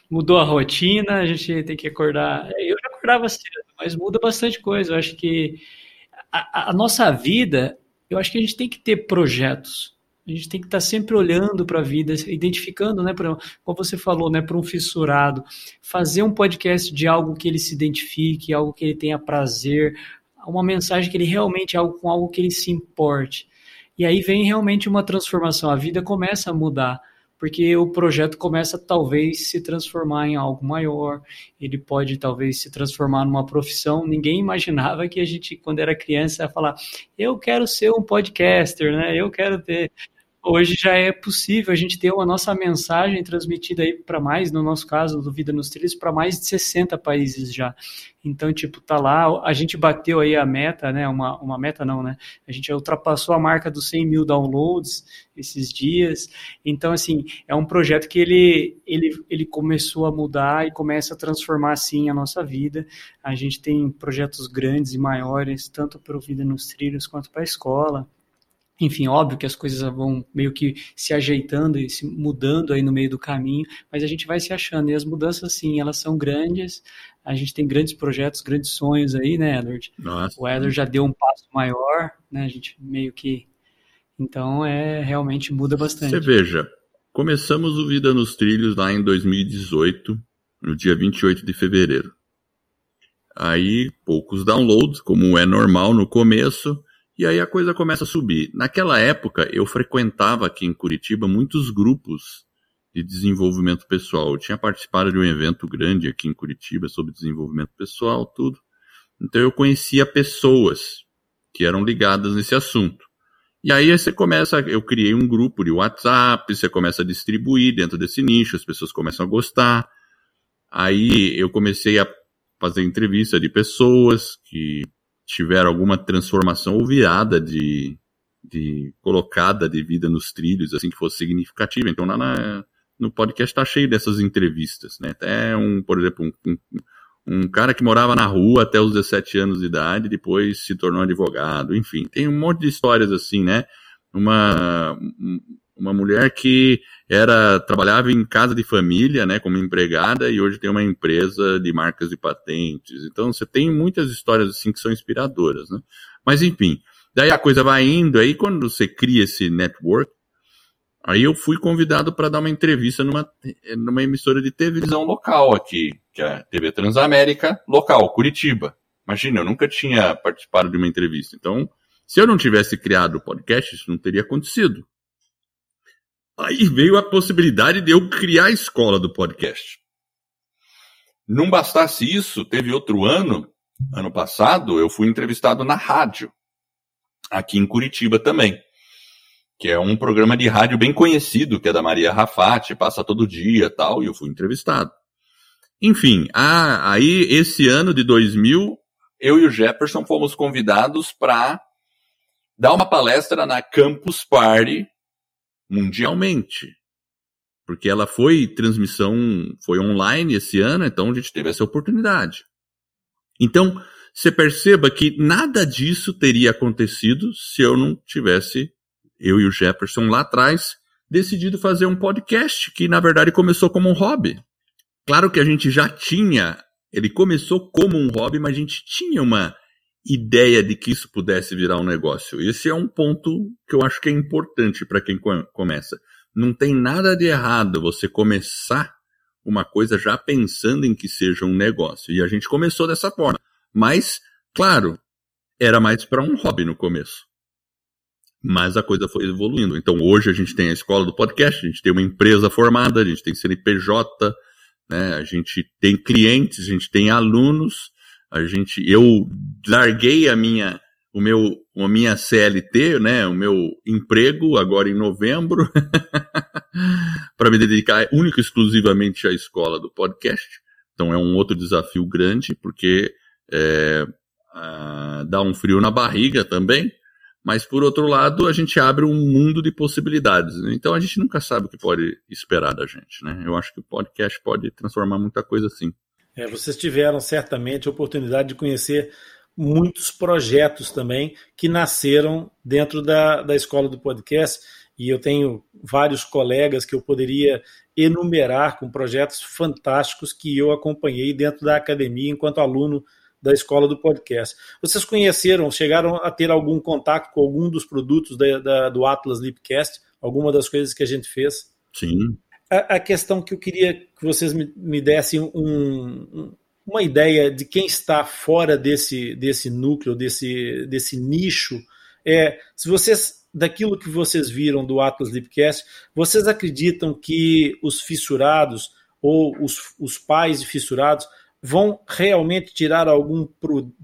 Mudou a rotina, a gente tem que acordar. Eu já acordava cedo, mas muda bastante coisa. Eu acho que a, a nossa vida, eu acho que a gente tem que ter projetos. A gente tem que estar sempre olhando para a vida, identificando, né, pra, como você falou, né, para um fissurado, fazer um podcast de algo que ele se identifique, algo que ele tenha prazer, uma mensagem que ele realmente algo com algo que ele se importe. E aí vem realmente uma transformação, a vida começa a mudar porque o projeto começa talvez se transformar em algo maior, ele pode talvez se transformar numa profissão. Ninguém imaginava que a gente, quando era criança, ia falar: eu quero ser um podcaster, né? Eu quero ter hoje já é possível a gente ter a nossa mensagem transmitida aí para mais, no nosso caso, do Vida nos Trilhos, para mais de 60 países já. Então, tipo, tá lá, a gente bateu aí a meta, né? Uma, uma meta não, né? A gente ultrapassou a marca dos 100 mil downloads esses dias. Então, assim, é um projeto que ele, ele, ele começou a mudar e começa a transformar, assim, a nossa vida. A gente tem projetos grandes e maiores, tanto para o Vida nos Trilhos quanto para a escola. Enfim, óbvio que as coisas vão meio que se ajeitando e se mudando aí no meio do caminho, mas a gente vai se achando. E as mudanças, sim, elas são grandes. A gente tem grandes projetos, grandes sonhos aí, né, Edward? Nossa. O Edward já deu um passo maior, né? A gente meio que. Então, é realmente muda bastante. Você veja, começamos o Vida nos Trilhos lá em 2018, no dia 28 de fevereiro. Aí, poucos downloads, como é normal no começo e aí a coisa começa a subir. Naquela época, eu frequentava aqui em Curitiba muitos grupos de desenvolvimento pessoal. Eu tinha participado de um evento grande aqui em Curitiba sobre desenvolvimento pessoal, tudo. Então eu conhecia pessoas que eram ligadas nesse assunto. E aí você começa, eu criei um grupo de WhatsApp, você começa a distribuir dentro desse nicho, as pessoas começam a gostar. Aí eu comecei a fazer entrevista de pessoas que tiveram alguma transformação ou virada de, de colocada de vida nos trilhos, assim, que fosse significativa. Então, lá na, no podcast está cheio dessas entrevistas, né? Até um, por exemplo, um, um, um, cara que morava na rua até os 17 anos de idade, depois se tornou advogado, enfim, tem um monte de histórias assim, né? Uma, uma mulher que era trabalhava em casa de família, né, como empregada e hoje tem uma empresa de marcas e patentes. Então você tem muitas histórias assim que são inspiradoras, né? Mas enfim, daí a coisa vai indo, aí quando você cria esse network, aí eu fui convidado para dar uma entrevista numa, numa emissora de televisão local aqui, que é a TV Transamérica local, Curitiba. Imagina, eu nunca tinha participado de uma entrevista. Então, se eu não tivesse criado o podcast, isso não teria acontecido. Aí veio a possibilidade de eu criar a escola do podcast. Não bastasse isso, teve outro ano, ano passado, eu fui entrevistado na rádio, aqui em Curitiba também, que é um programa de rádio bem conhecido, que é da Maria Rafati, passa todo dia tal, e eu fui entrevistado. Enfim, a, aí esse ano de 2000, eu e o Jefferson fomos convidados para dar uma palestra na Campus Party mundialmente. Porque ela foi transmissão, foi online esse ano, então a gente teve essa oportunidade. Então, você perceba que nada disso teria acontecido se eu não tivesse, eu e o Jefferson lá atrás, decidido fazer um podcast que na verdade começou como um hobby. Claro que a gente já tinha, ele começou como um hobby, mas a gente tinha uma ideia de que isso pudesse virar um negócio. Esse é um ponto que eu acho que é importante para quem começa. Não tem nada de errado você começar uma coisa já pensando em que seja um negócio. E a gente começou dessa forma. Mas, claro, era mais para um hobby no começo. Mas a coisa foi evoluindo. Então hoje a gente tem a escola do podcast, a gente tem uma empresa formada, a gente tem CNPJ, né, a gente tem clientes, a gente tem alunos, a gente, eu larguei a minha, o meu, a minha CLT, né, o meu emprego agora em novembro, para me dedicar único exclusivamente à escola do podcast. Então é um outro desafio grande, porque é, dá um frio na barriga também, mas por outro lado a gente abre um mundo de possibilidades. Então a gente nunca sabe o que pode esperar da gente, né? Eu acho que o podcast pode transformar muita coisa assim. É, vocês tiveram certamente a oportunidade de conhecer muitos projetos também que nasceram dentro da, da escola do podcast. E eu tenho vários colegas que eu poderia enumerar com projetos fantásticos que eu acompanhei dentro da academia enquanto aluno da escola do podcast. Vocês conheceram, chegaram a ter algum contato com algum dos produtos da, da, do Atlas Lipcast? Alguma das coisas que a gente fez? Sim, a, a, questão que eu queria que vocês me, me dessem um, um, uma ideia de quem está fora desse, desse núcleo, desse, desse nicho, é se vocês, daquilo que vocês viram do Atlas Lipcast, vocês acreditam que os fissurados ou os, os pais de fissurados vão realmente tirar algum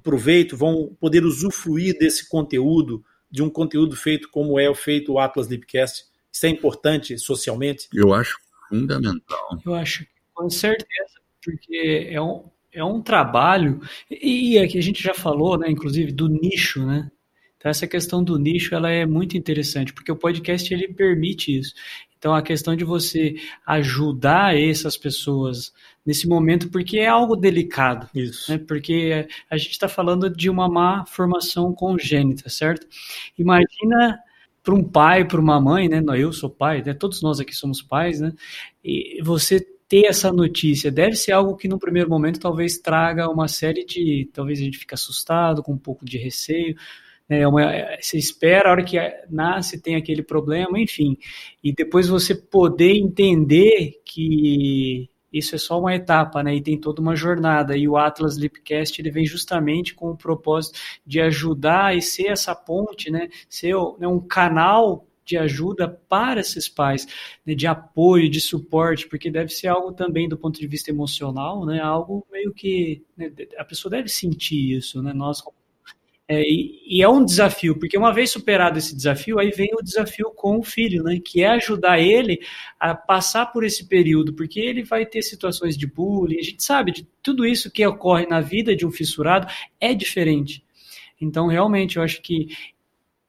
proveito, vão poder usufruir desse conteúdo, de um conteúdo feito como é o feito o Atlas Lipcast? Isso é importante socialmente? Eu acho fundamental. Eu acho, com certeza, porque é um, é um trabalho, e aqui a gente já falou, né, inclusive, do nicho, né? Então, essa questão do nicho, ela é muito interessante, porque o podcast, ele permite isso. Então, a questão de você ajudar essas pessoas nesse momento, porque é algo delicado. Isso. Né? Porque a gente está falando de uma má formação congênita, certo? Imagina para um pai, para uma mãe, né? Eu sou pai, né? Todos nós aqui somos pais, né? E você ter essa notícia deve ser algo que no primeiro momento talvez traga uma série de, talvez a gente fique assustado, com um pouco de receio, né? Uma, você espera a hora que nasce tem aquele problema, enfim, e depois você poder entender que isso é só uma etapa, né? E tem toda uma jornada. E o Atlas Lipcast ele vem justamente com o propósito de ajudar e ser essa ponte, né? Ser né, um canal de ajuda para esses pais, né, de apoio, de suporte, porque deve ser algo também do ponto de vista emocional, né, algo meio que né, a pessoa deve sentir isso, né, nós é, e, e, é um desafio, porque uma vez superado esse desafio, aí vem o desafio com o filho, né? Que é ajudar ele a passar por esse período, porque ele vai ter situações de bullying, a gente sabe de tudo isso que ocorre na vida de um fissurado é diferente. Então, realmente, eu acho que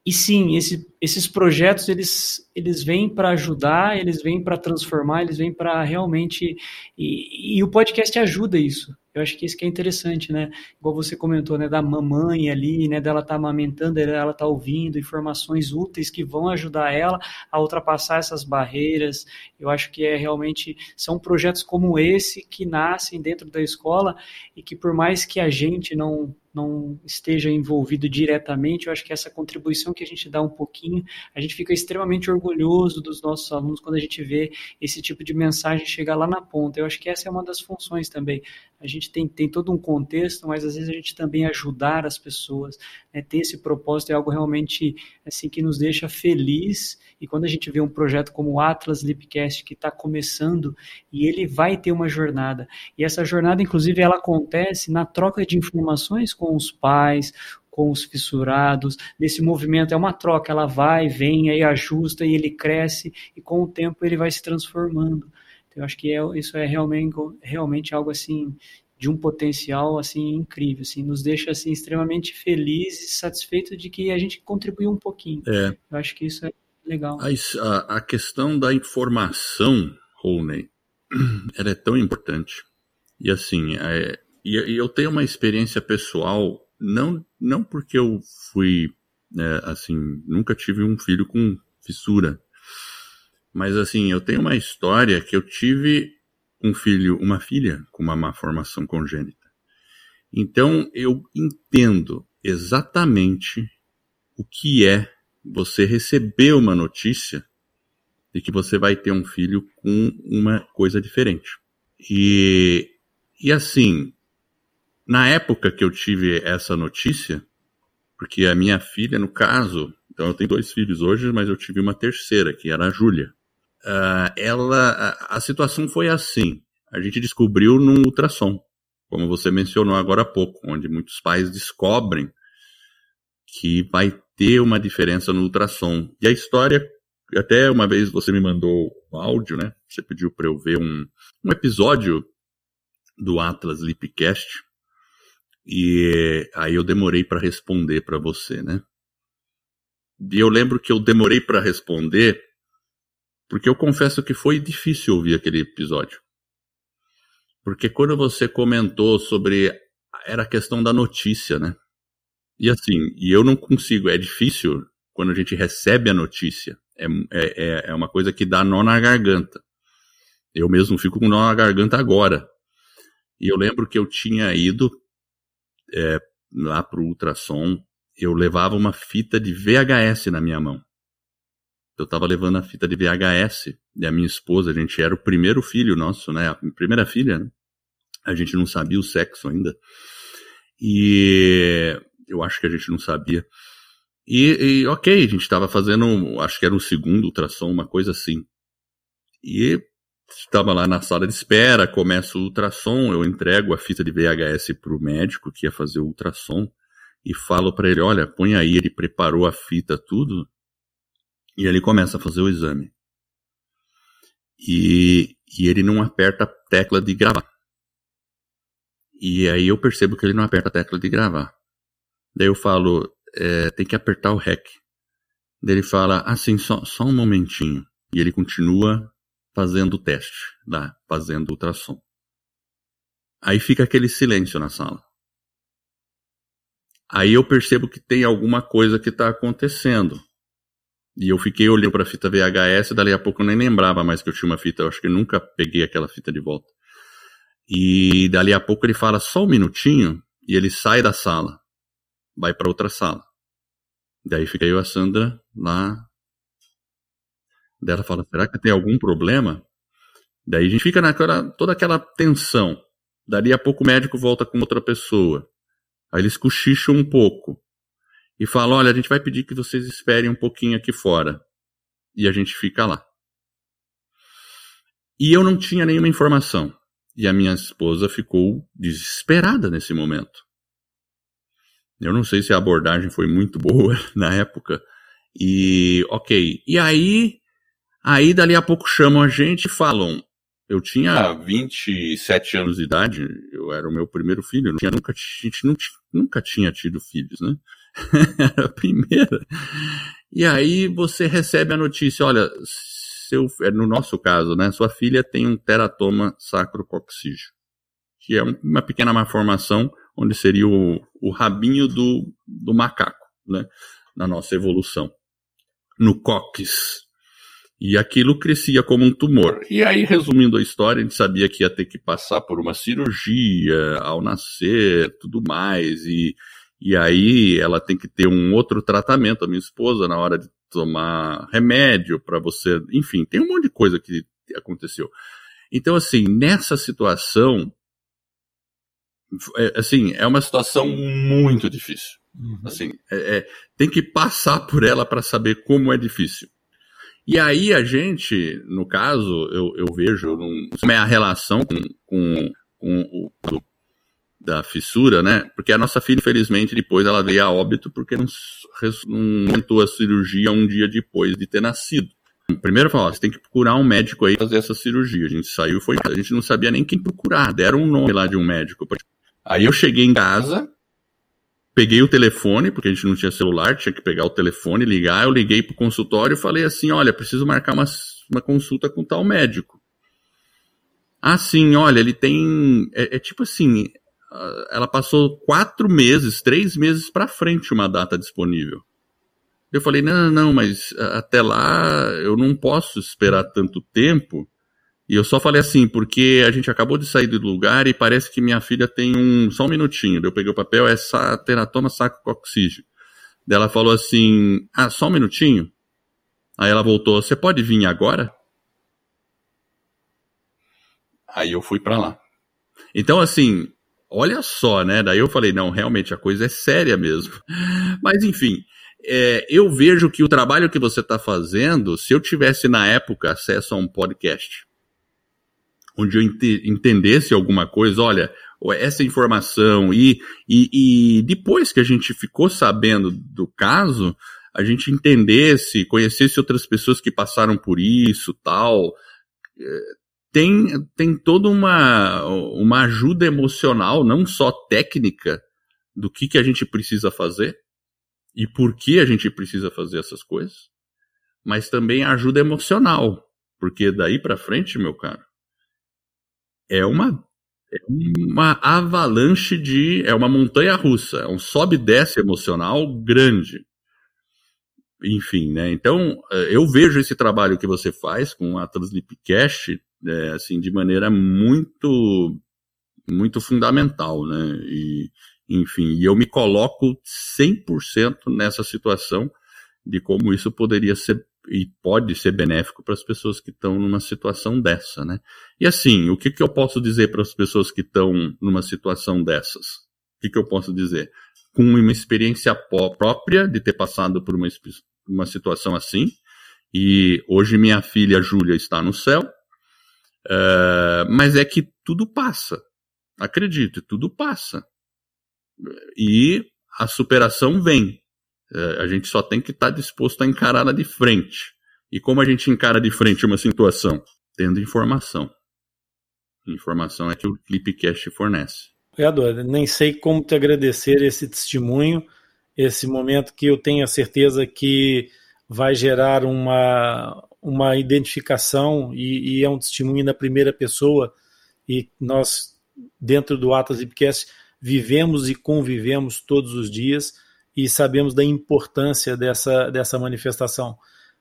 e sim, esse, esses projetos eles, eles vêm para ajudar, eles vêm para transformar, eles vêm para realmente e, e, o podcast ajuda isso. Eu acho que isso que é interessante, né? Igual você comentou, né, da mamãe ali, né, dela tá amamentando, ela tá ouvindo informações úteis que vão ajudar ela a ultrapassar essas barreiras. Eu acho que é realmente são projetos como esse que nascem dentro da escola e que por mais que a gente não não esteja envolvido diretamente, eu acho que essa contribuição que a gente dá um pouquinho, a gente fica extremamente orgulhoso dos nossos alunos quando a gente vê esse tipo de mensagem chegar lá na ponta. Eu acho que essa é uma das funções também. A gente tem, tem todo um contexto, mas às vezes a gente também ajudar as pessoas, né, ter esse propósito é algo realmente assim que nos deixa feliz. E quando a gente vê um projeto como o Atlas Lipcast que está começando e ele vai ter uma jornada, e essa jornada, inclusive, ela acontece na troca de informações com os pais, com os fissurados, nesse movimento é uma troca, ela vai, vem, aí ajusta e ele cresce e com o tempo ele vai se transformando. Então, eu acho que é, isso é realmente, realmente algo assim de um potencial assim incrível, assim, nos deixa assim extremamente felizes e satisfeitos de que a gente contribuiu um pouquinho. É. Eu acho que isso é legal. A, a questão da informação, Rooney, ela é tão importante. E assim, é, e, e, eu tenho uma experiência pessoal, não, não porque eu fui, é, assim, nunca tive um filho com fissura, mas assim, eu tenho uma história que eu tive um filho, uma filha com uma má formação congênita. Então eu entendo exatamente o que é você receber uma notícia de que você vai ter um filho com uma coisa diferente. E, e assim, na época que eu tive essa notícia, porque a minha filha, no caso, então eu tenho dois filhos hoje, mas eu tive uma terceira, que era a Júlia. Uh, ela, a, a, situação foi assim. A gente descobriu num ultrassom, como você mencionou agora há pouco, onde muitos pais descobrem que vai ter uma diferença no ultrassom. E a história, até uma vez você me mandou um áudio, né? Você pediu para eu ver um, um episódio do Atlas Lipcast. E aí eu demorei para responder para você, né? E eu lembro que eu demorei para responder porque eu confesso que foi difícil ouvir aquele episódio. Porque quando você comentou sobre. Era a questão da notícia, né? E assim, e eu não consigo, é difícil quando a gente recebe a notícia. É, é, é uma coisa que dá nó na garganta. Eu mesmo fico com nó na garganta agora. E eu lembro que eu tinha ido é, lá pro ultrassom, eu levava uma fita de VHS na minha mão eu tava levando a fita de VHS e a minha esposa, a gente era o primeiro filho nosso, né? A primeira filha, né? A gente não sabia o sexo ainda. E eu acho que a gente não sabia. E, e ok, a gente estava fazendo, acho que era o segundo ultrassom, uma coisa assim. E estava lá na sala de espera, começa o ultrassom, eu entrego a fita de VHS para o médico que ia fazer o ultrassom e falo para ele, olha, põe aí, ele preparou a fita, tudo. E ele começa a fazer o exame. E, e ele não aperta a tecla de gravar. E aí eu percebo que ele não aperta a tecla de gravar. Daí eu falo, é, tem que apertar o REC. Daí ele fala, assim, só, só um momentinho. E ele continua fazendo o teste, lá, fazendo o ultrassom. Aí fica aquele silêncio na sala. Aí eu percebo que tem alguma coisa que está acontecendo. E eu fiquei olhando para a fita VHS, dali a pouco eu nem lembrava mais que eu tinha uma fita, eu acho que eu nunca peguei aquela fita de volta. E dali a pouco ele fala só um minutinho e ele sai da sala, vai para outra sala. Daí fica eu e a Sandra lá. Daí ela fala: será que tem algum problema? Daí a gente fica naquela toda aquela tensão. Dali a pouco o médico volta com outra pessoa. Aí eles cochicham um pouco e fala: olha, a gente vai pedir que vocês esperem um pouquinho aqui fora. e a gente fica lá. E eu não tinha nenhuma informação. E a minha esposa ficou desesperada nesse momento. Eu não sei se a abordagem foi muito boa na época. E, ok. E aí, aí dali a pouco chamam a gente e falam. Eu tinha 27 anos de idade, eu era o meu primeiro filho, tinha, nunca, a gente nunca, nunca tinha tido filhos, né? era a primeira. E aí você recebe a notícia, olha, seu, é, no nosso caso, né, sua filha tem um teratoma sacrococcígeo, que é uma pequena malformação onde seria o, o rabinho do, do macaco, né, na nossa evolução, no cóccix. E aquilo crescia como um tumor. E aí, resumindo a história, a gente sabia que ia ter que passar por uma cirurgia ao nascer, tudo mais, e, e aí ela tem que ter um outro tratamento, a minha esposa, na hora de tomar remédio para você, enfim, tem um monte de coisa que aconteceu. Então, assim, nessa situação, assim, é uma situação muito difícil. Uhum. Assim, é, é, tem que passar por ela para saber como é difícil. E aí a gente, no caso, eu, eu vejo num, como é a relação com, com, com o da fissura, né? Porque a nossa filha, infelizmente, depois ela veio a óbito porque não, não aumentou a cirurgia um dia depois de ter nascido. Primeiro falou, você tem que procurar um médico aí fazer essa cirurgia. A gente saiu, foi, a gente não sabia nem quem procurar, deram um nome lá de um médico. Aí eu cheguei em casa, peguei o telefone, porque a gente não tinha celular, tinha que pegar o telefone, ligar, eu liguei pro consultório e falei assim, olha, preciso marcar uma, uma consulta com tal médico. Ah, sim, olha, ele tem. É, é tipo assim, ela passou quatro meses, três meses para frente uma data disponível. Eu falei, não, não, mas até lá eu não posso esperar tanto tempo. E eu só falei assim, porque a gente acabou de sair do lugar e parece que minha filha tem um. Só um minutinho. Eu peguei o papel, é essa teratoma sacococcígeo. Daí ela falou assim: Ah, só um minutinho? Aí ela voltou: Você pode vir agora? Aí eu fui para lá. Então, assim, olha só, né? Daí eu falei, não, realmente a coisa é séria mesmo. Mas enfim, é, eu vejo que o trabalho que você está fazendo, se eu tivesse na época acesso a um podcast, onde eu ent entendesse alguma coisa, olha, essa informação, e, e, e depois que a gente ficou sabendo do caso, a gente entendesse, conhecesse outras pessoas que passaram por isso, tal, é, tem, tem toda uma, uma ajuda emocional, não só técnica, do que, que a gente precisa fazer e por que a gente precisa fazer essas coisas, mas também ajuda emocional, porque daí para frente, meu caro, é uma é uma avalanche de é uma montanha russa, é um sobe e desce emocional grande. Enfim, né? Então, eh, eu vejo esse trabalho que você faz com a Translipcast é, assim, de maneira muito, muito fundamental, né? E, enfim, e eu me coloco 100% nessa situação de como isso poderia ser e pode ser benéfico para as pessoas que estão numa situação dessa, né? E assim, o que, que eu posso dizer para as pessoas que estão numa situação dessas? O que, que eu posso dizer? Com uma experiência própria de ter passado por uma, uma situação assim, e hoje minha filha Júlia está no céu, Uh, mas é que tudo passa. Acredite, tudo passa. E a superação vem. Uh, a gente só tem que estar tá disposto a encará-la de frente. E como a gente encara de frente uma situação? Tendo informação. Informação é que o Clipcast fornece. Eduardo, nem sei como te agradecer esse testemunho, esse momento que eu tenho a certeza que vai gerar uma, uma identificação e, e, é um testemunho na primeira pessoa e nós dentro do Atlas Ipcast vivemos e convivemos todos os dias e sabemos da importância dessa, dessa manifestação.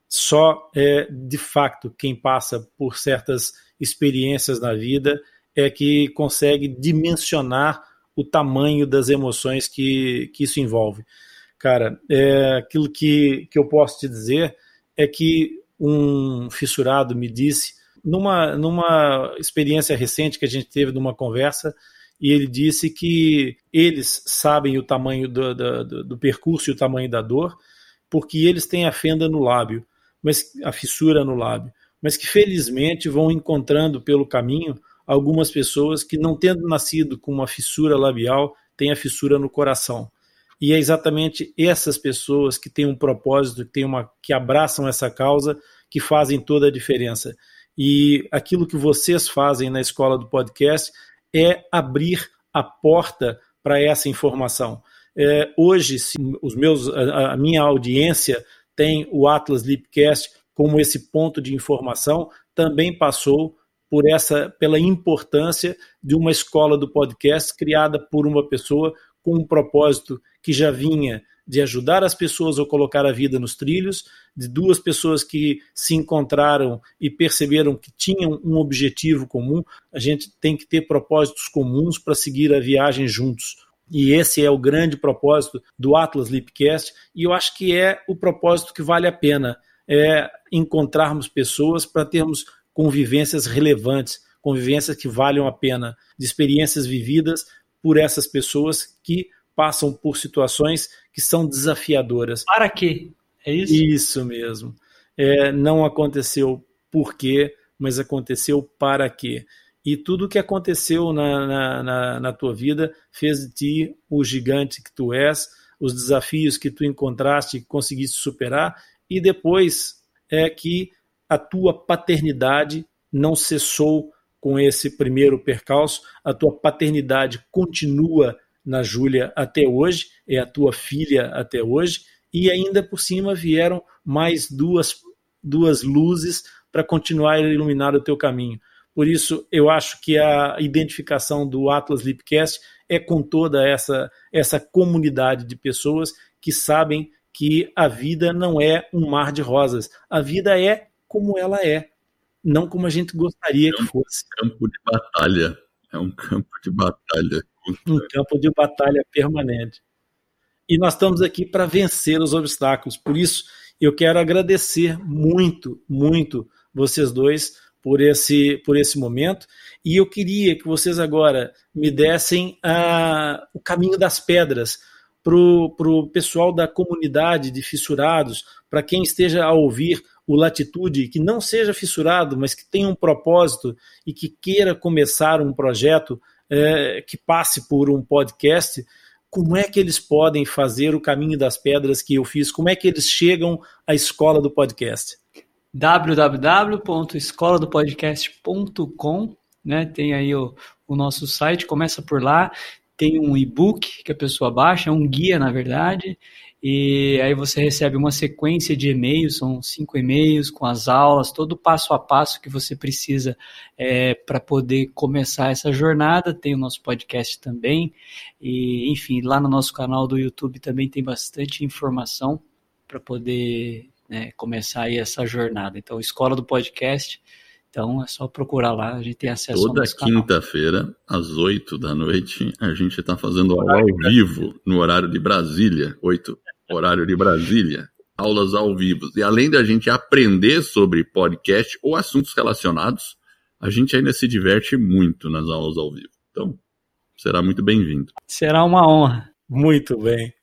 Só é de fato quem passa por certas experiências na vida é que consegue dimensionar o tamanho das emoções que, que isso envolve. Cara, é, aquilo que, que eu posso te dizer é que um fissurado me disse, numa, numa experiência recente que a gente teve numa conversa, e ele disse que eles sabem o tamanho do, do, do percurso e o tamanho da dor, porque eles têm a fenda no lábio. mas a fissura no lábio, mas que felizmente vão encontrando pelo caminho algumas pessoas que não tendo nascido com uma fissura labial, têm a fissura no coração. E é exatamente essas pessoas que têm um propósito, que, têm uma, que abraçam essa causa, que fazem toda a diferença. E aquilo que vocês fazem na escola do podcast é abrir a porta para essa informação. É, hoje, os meus, a, a, minha audiência tem o Atlas Lipcast como esse ponto de informação, também passou por essa, pela importância de uma escola do podcast criada por uma pessoa com um propósito que já vinha de ajudar as pessoas a colocar a vida nos trilhos, de duas pessoas que se encontraram e perceberam que tinham um objetivo comum. A gente tem que ter propósitos comuns para seguir a viagem juntos. E esse é o grande propósito do Atlas Lipcast, e eu acho que é o propósito que vale a pena, é encontrarmos pessoas para termos convivências relevantes, convivências que valham a pena, de experiências vividas por essas pessoas que passam por situações que são desafiadoras. Para quê? É isso? Isso mesmo. É, não aconteceu por quê, mas aconteceu para quê. E tudo o que aconteceu na, na, na, na tua vida fez de ti o gigante que tu és, os desafios que tu encontraste e conseguiste superar, e depois é que a tua paternidade não cessou com esse primeiro percalço, a tua paternidade continua na Júlia até hoje, é a tua filha até hoje, e ainda por cima vieram mais duas, duas luzes para continuar a iluminar o teu caminho. Por isso, eu acho que a identificação do Atlas Lipcast é com toda essa, essa comunidade de pessoas que sabem que a vida não é um mar de rosas. A vida é como ela é, não como a gente gostaria que fosse. É um campo de batalha. É um campo de batalha. Um campo de batalha permanente. E nós estamos aqui para vencer os obstáculos. Por isso, eu quero agradecer muito, muito vocês dois por esse, por esse momento. E eu queria que vocês agora me dessem uh, o caminho das pedras para o pessoal da comunidade de fissurados, para quem esteja a ouvir o Latitude, que não seja fissurado, mas que tenha um propósito e que queira começar um projeto é, que passe por um podcast, como é que eles podem fazer o caminho das pedras que eu fiz? Como é que eles chegam à escola do podcast? www.escoladopodcast.com, né? Tem aí o, o nosso site, começa por lá. Tem um e-book que a pessoa baixa, é um guia, na verdade, e aí você recebe uma sequência de e-mails, são cinco e-mails com as aulas, todo o passo a passo que você precisa é, para poder começar essa jornada. Tem o nosso podcast também, e enfim, lá no nosso canal do YouTube também tem bastante informação para poder né, começar aí essa jornada. Então, Escola do Podcast então é só procurar lá, a gente tem acesso Toda quinta-feira, às 8 da noite, a gente está fazendo aula ao vivo, no horário de Brasília, 8, horário de Brasília, aulas ao vivo. E além da gente aprender sobre podcast ou assuntos relacionados, a gente ainda se diverte muito nas aulas ao vivo. Então, será muito bem-vindo. Será uma honra. Muito bem.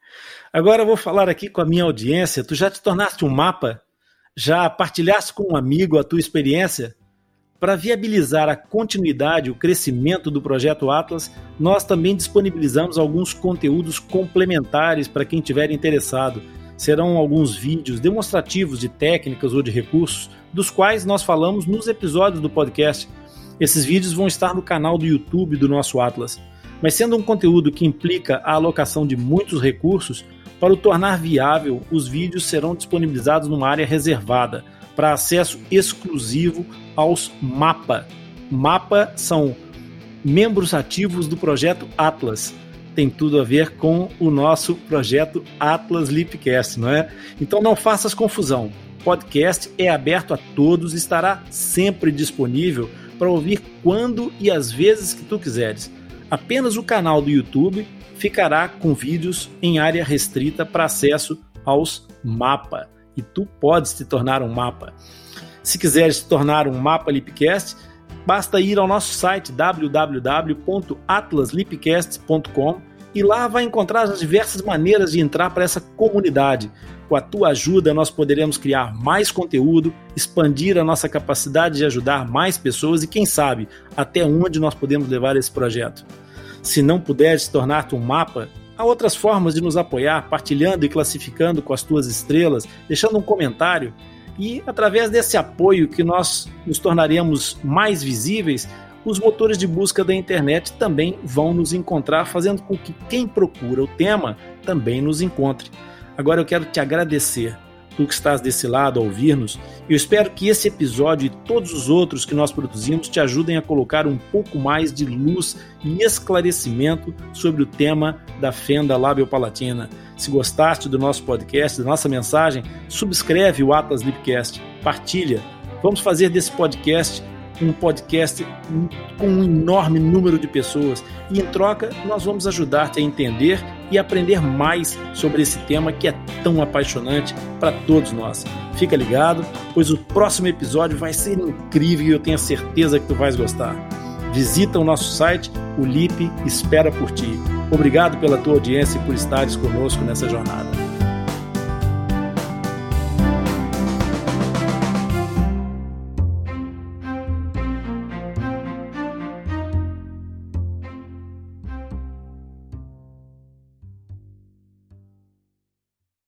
Agora eu vou falar aqui com a minha audiência. Tu já te tornaste um mapa? Já partilhaste com um amigo a tua experiência? Para viabilizar a continuidade e o crescimento do projeto Atlas, nós também disponibilizamos alguns conteúdos complementares para quem tiver interessado. Serão alguns vídeos demonstrativos de técnicas ou de recursos, dos quais nós falamos nos episódios do podcast. Esses vídeos vão estar no canal do YouTube do nosso Atlas. Mas sendo um conteúdo que implica a alocação de muitos recursos, para o tornar viável, os vídeos serão disponibilizados numa área reservada para acesso exclusivo aos MAPA. MAPA são membros ativos do projeto Atlas. Tem tudo a ver com o nosso projeto Atlas Lipcast, não é? Então não faças confusão. O podcast é aberto a todos e estará sempre disponível para ouvir quando e as vezes que tu quiseres. Apenas o canal do YouTube ficará com vídeos em área restrita para acesso aos MAPA e tu podes te tornar um mapa. Se quiseres se tornar um mapa Lipcast, basta ir ao nosso site www.atlaslipcast.com e lá vai encontrar as diversas maneiras de entrar para essa comunidade. Com a tua ajuda, nós poderemos criar mais conteúdo, expandir a nossa capacidade de ajudar mais pessoas e, quem sabe, até onde nós podemos levar esse projeto. Se não puderes tornar-te um mapa, há outras formas de nos apoiar, partilhando e classificando com as tuas estrelas, deixando um comentário. E através desse apoio que nós nos tornaremos mais visíveis, os motores de busca da internet também vão nos encontrar, fazendo com que quem procura o tema também nos encontre. Agora eu quero te agradecer tu que estás desse lado a ouvir-nos. Eu espero que esse episódio e todos os outros que nós produzimos te ajudem a colocar um pouco mais de luz e esclarecimento sobre o tema da fenda labiopalatina. Se gostaste do nosso podcast, da nossa mensagem, subscreve o Atlas Lipcast, partilha. Vamos fazer desse podcast um podcast com um enorme número de pessoas e, em troca, nós vamos ajudar-te a entender e aprender mais sobre esse tema que é tão apaixonante para todos nós. Fica ligado, pois o próximo episódio vai ser incrível e eu tenho certeza que tu vais gostar. Visita o nosso site, o LIP espera por ti. Obrigado pela tua audiência e por estares conosco nessa jornada.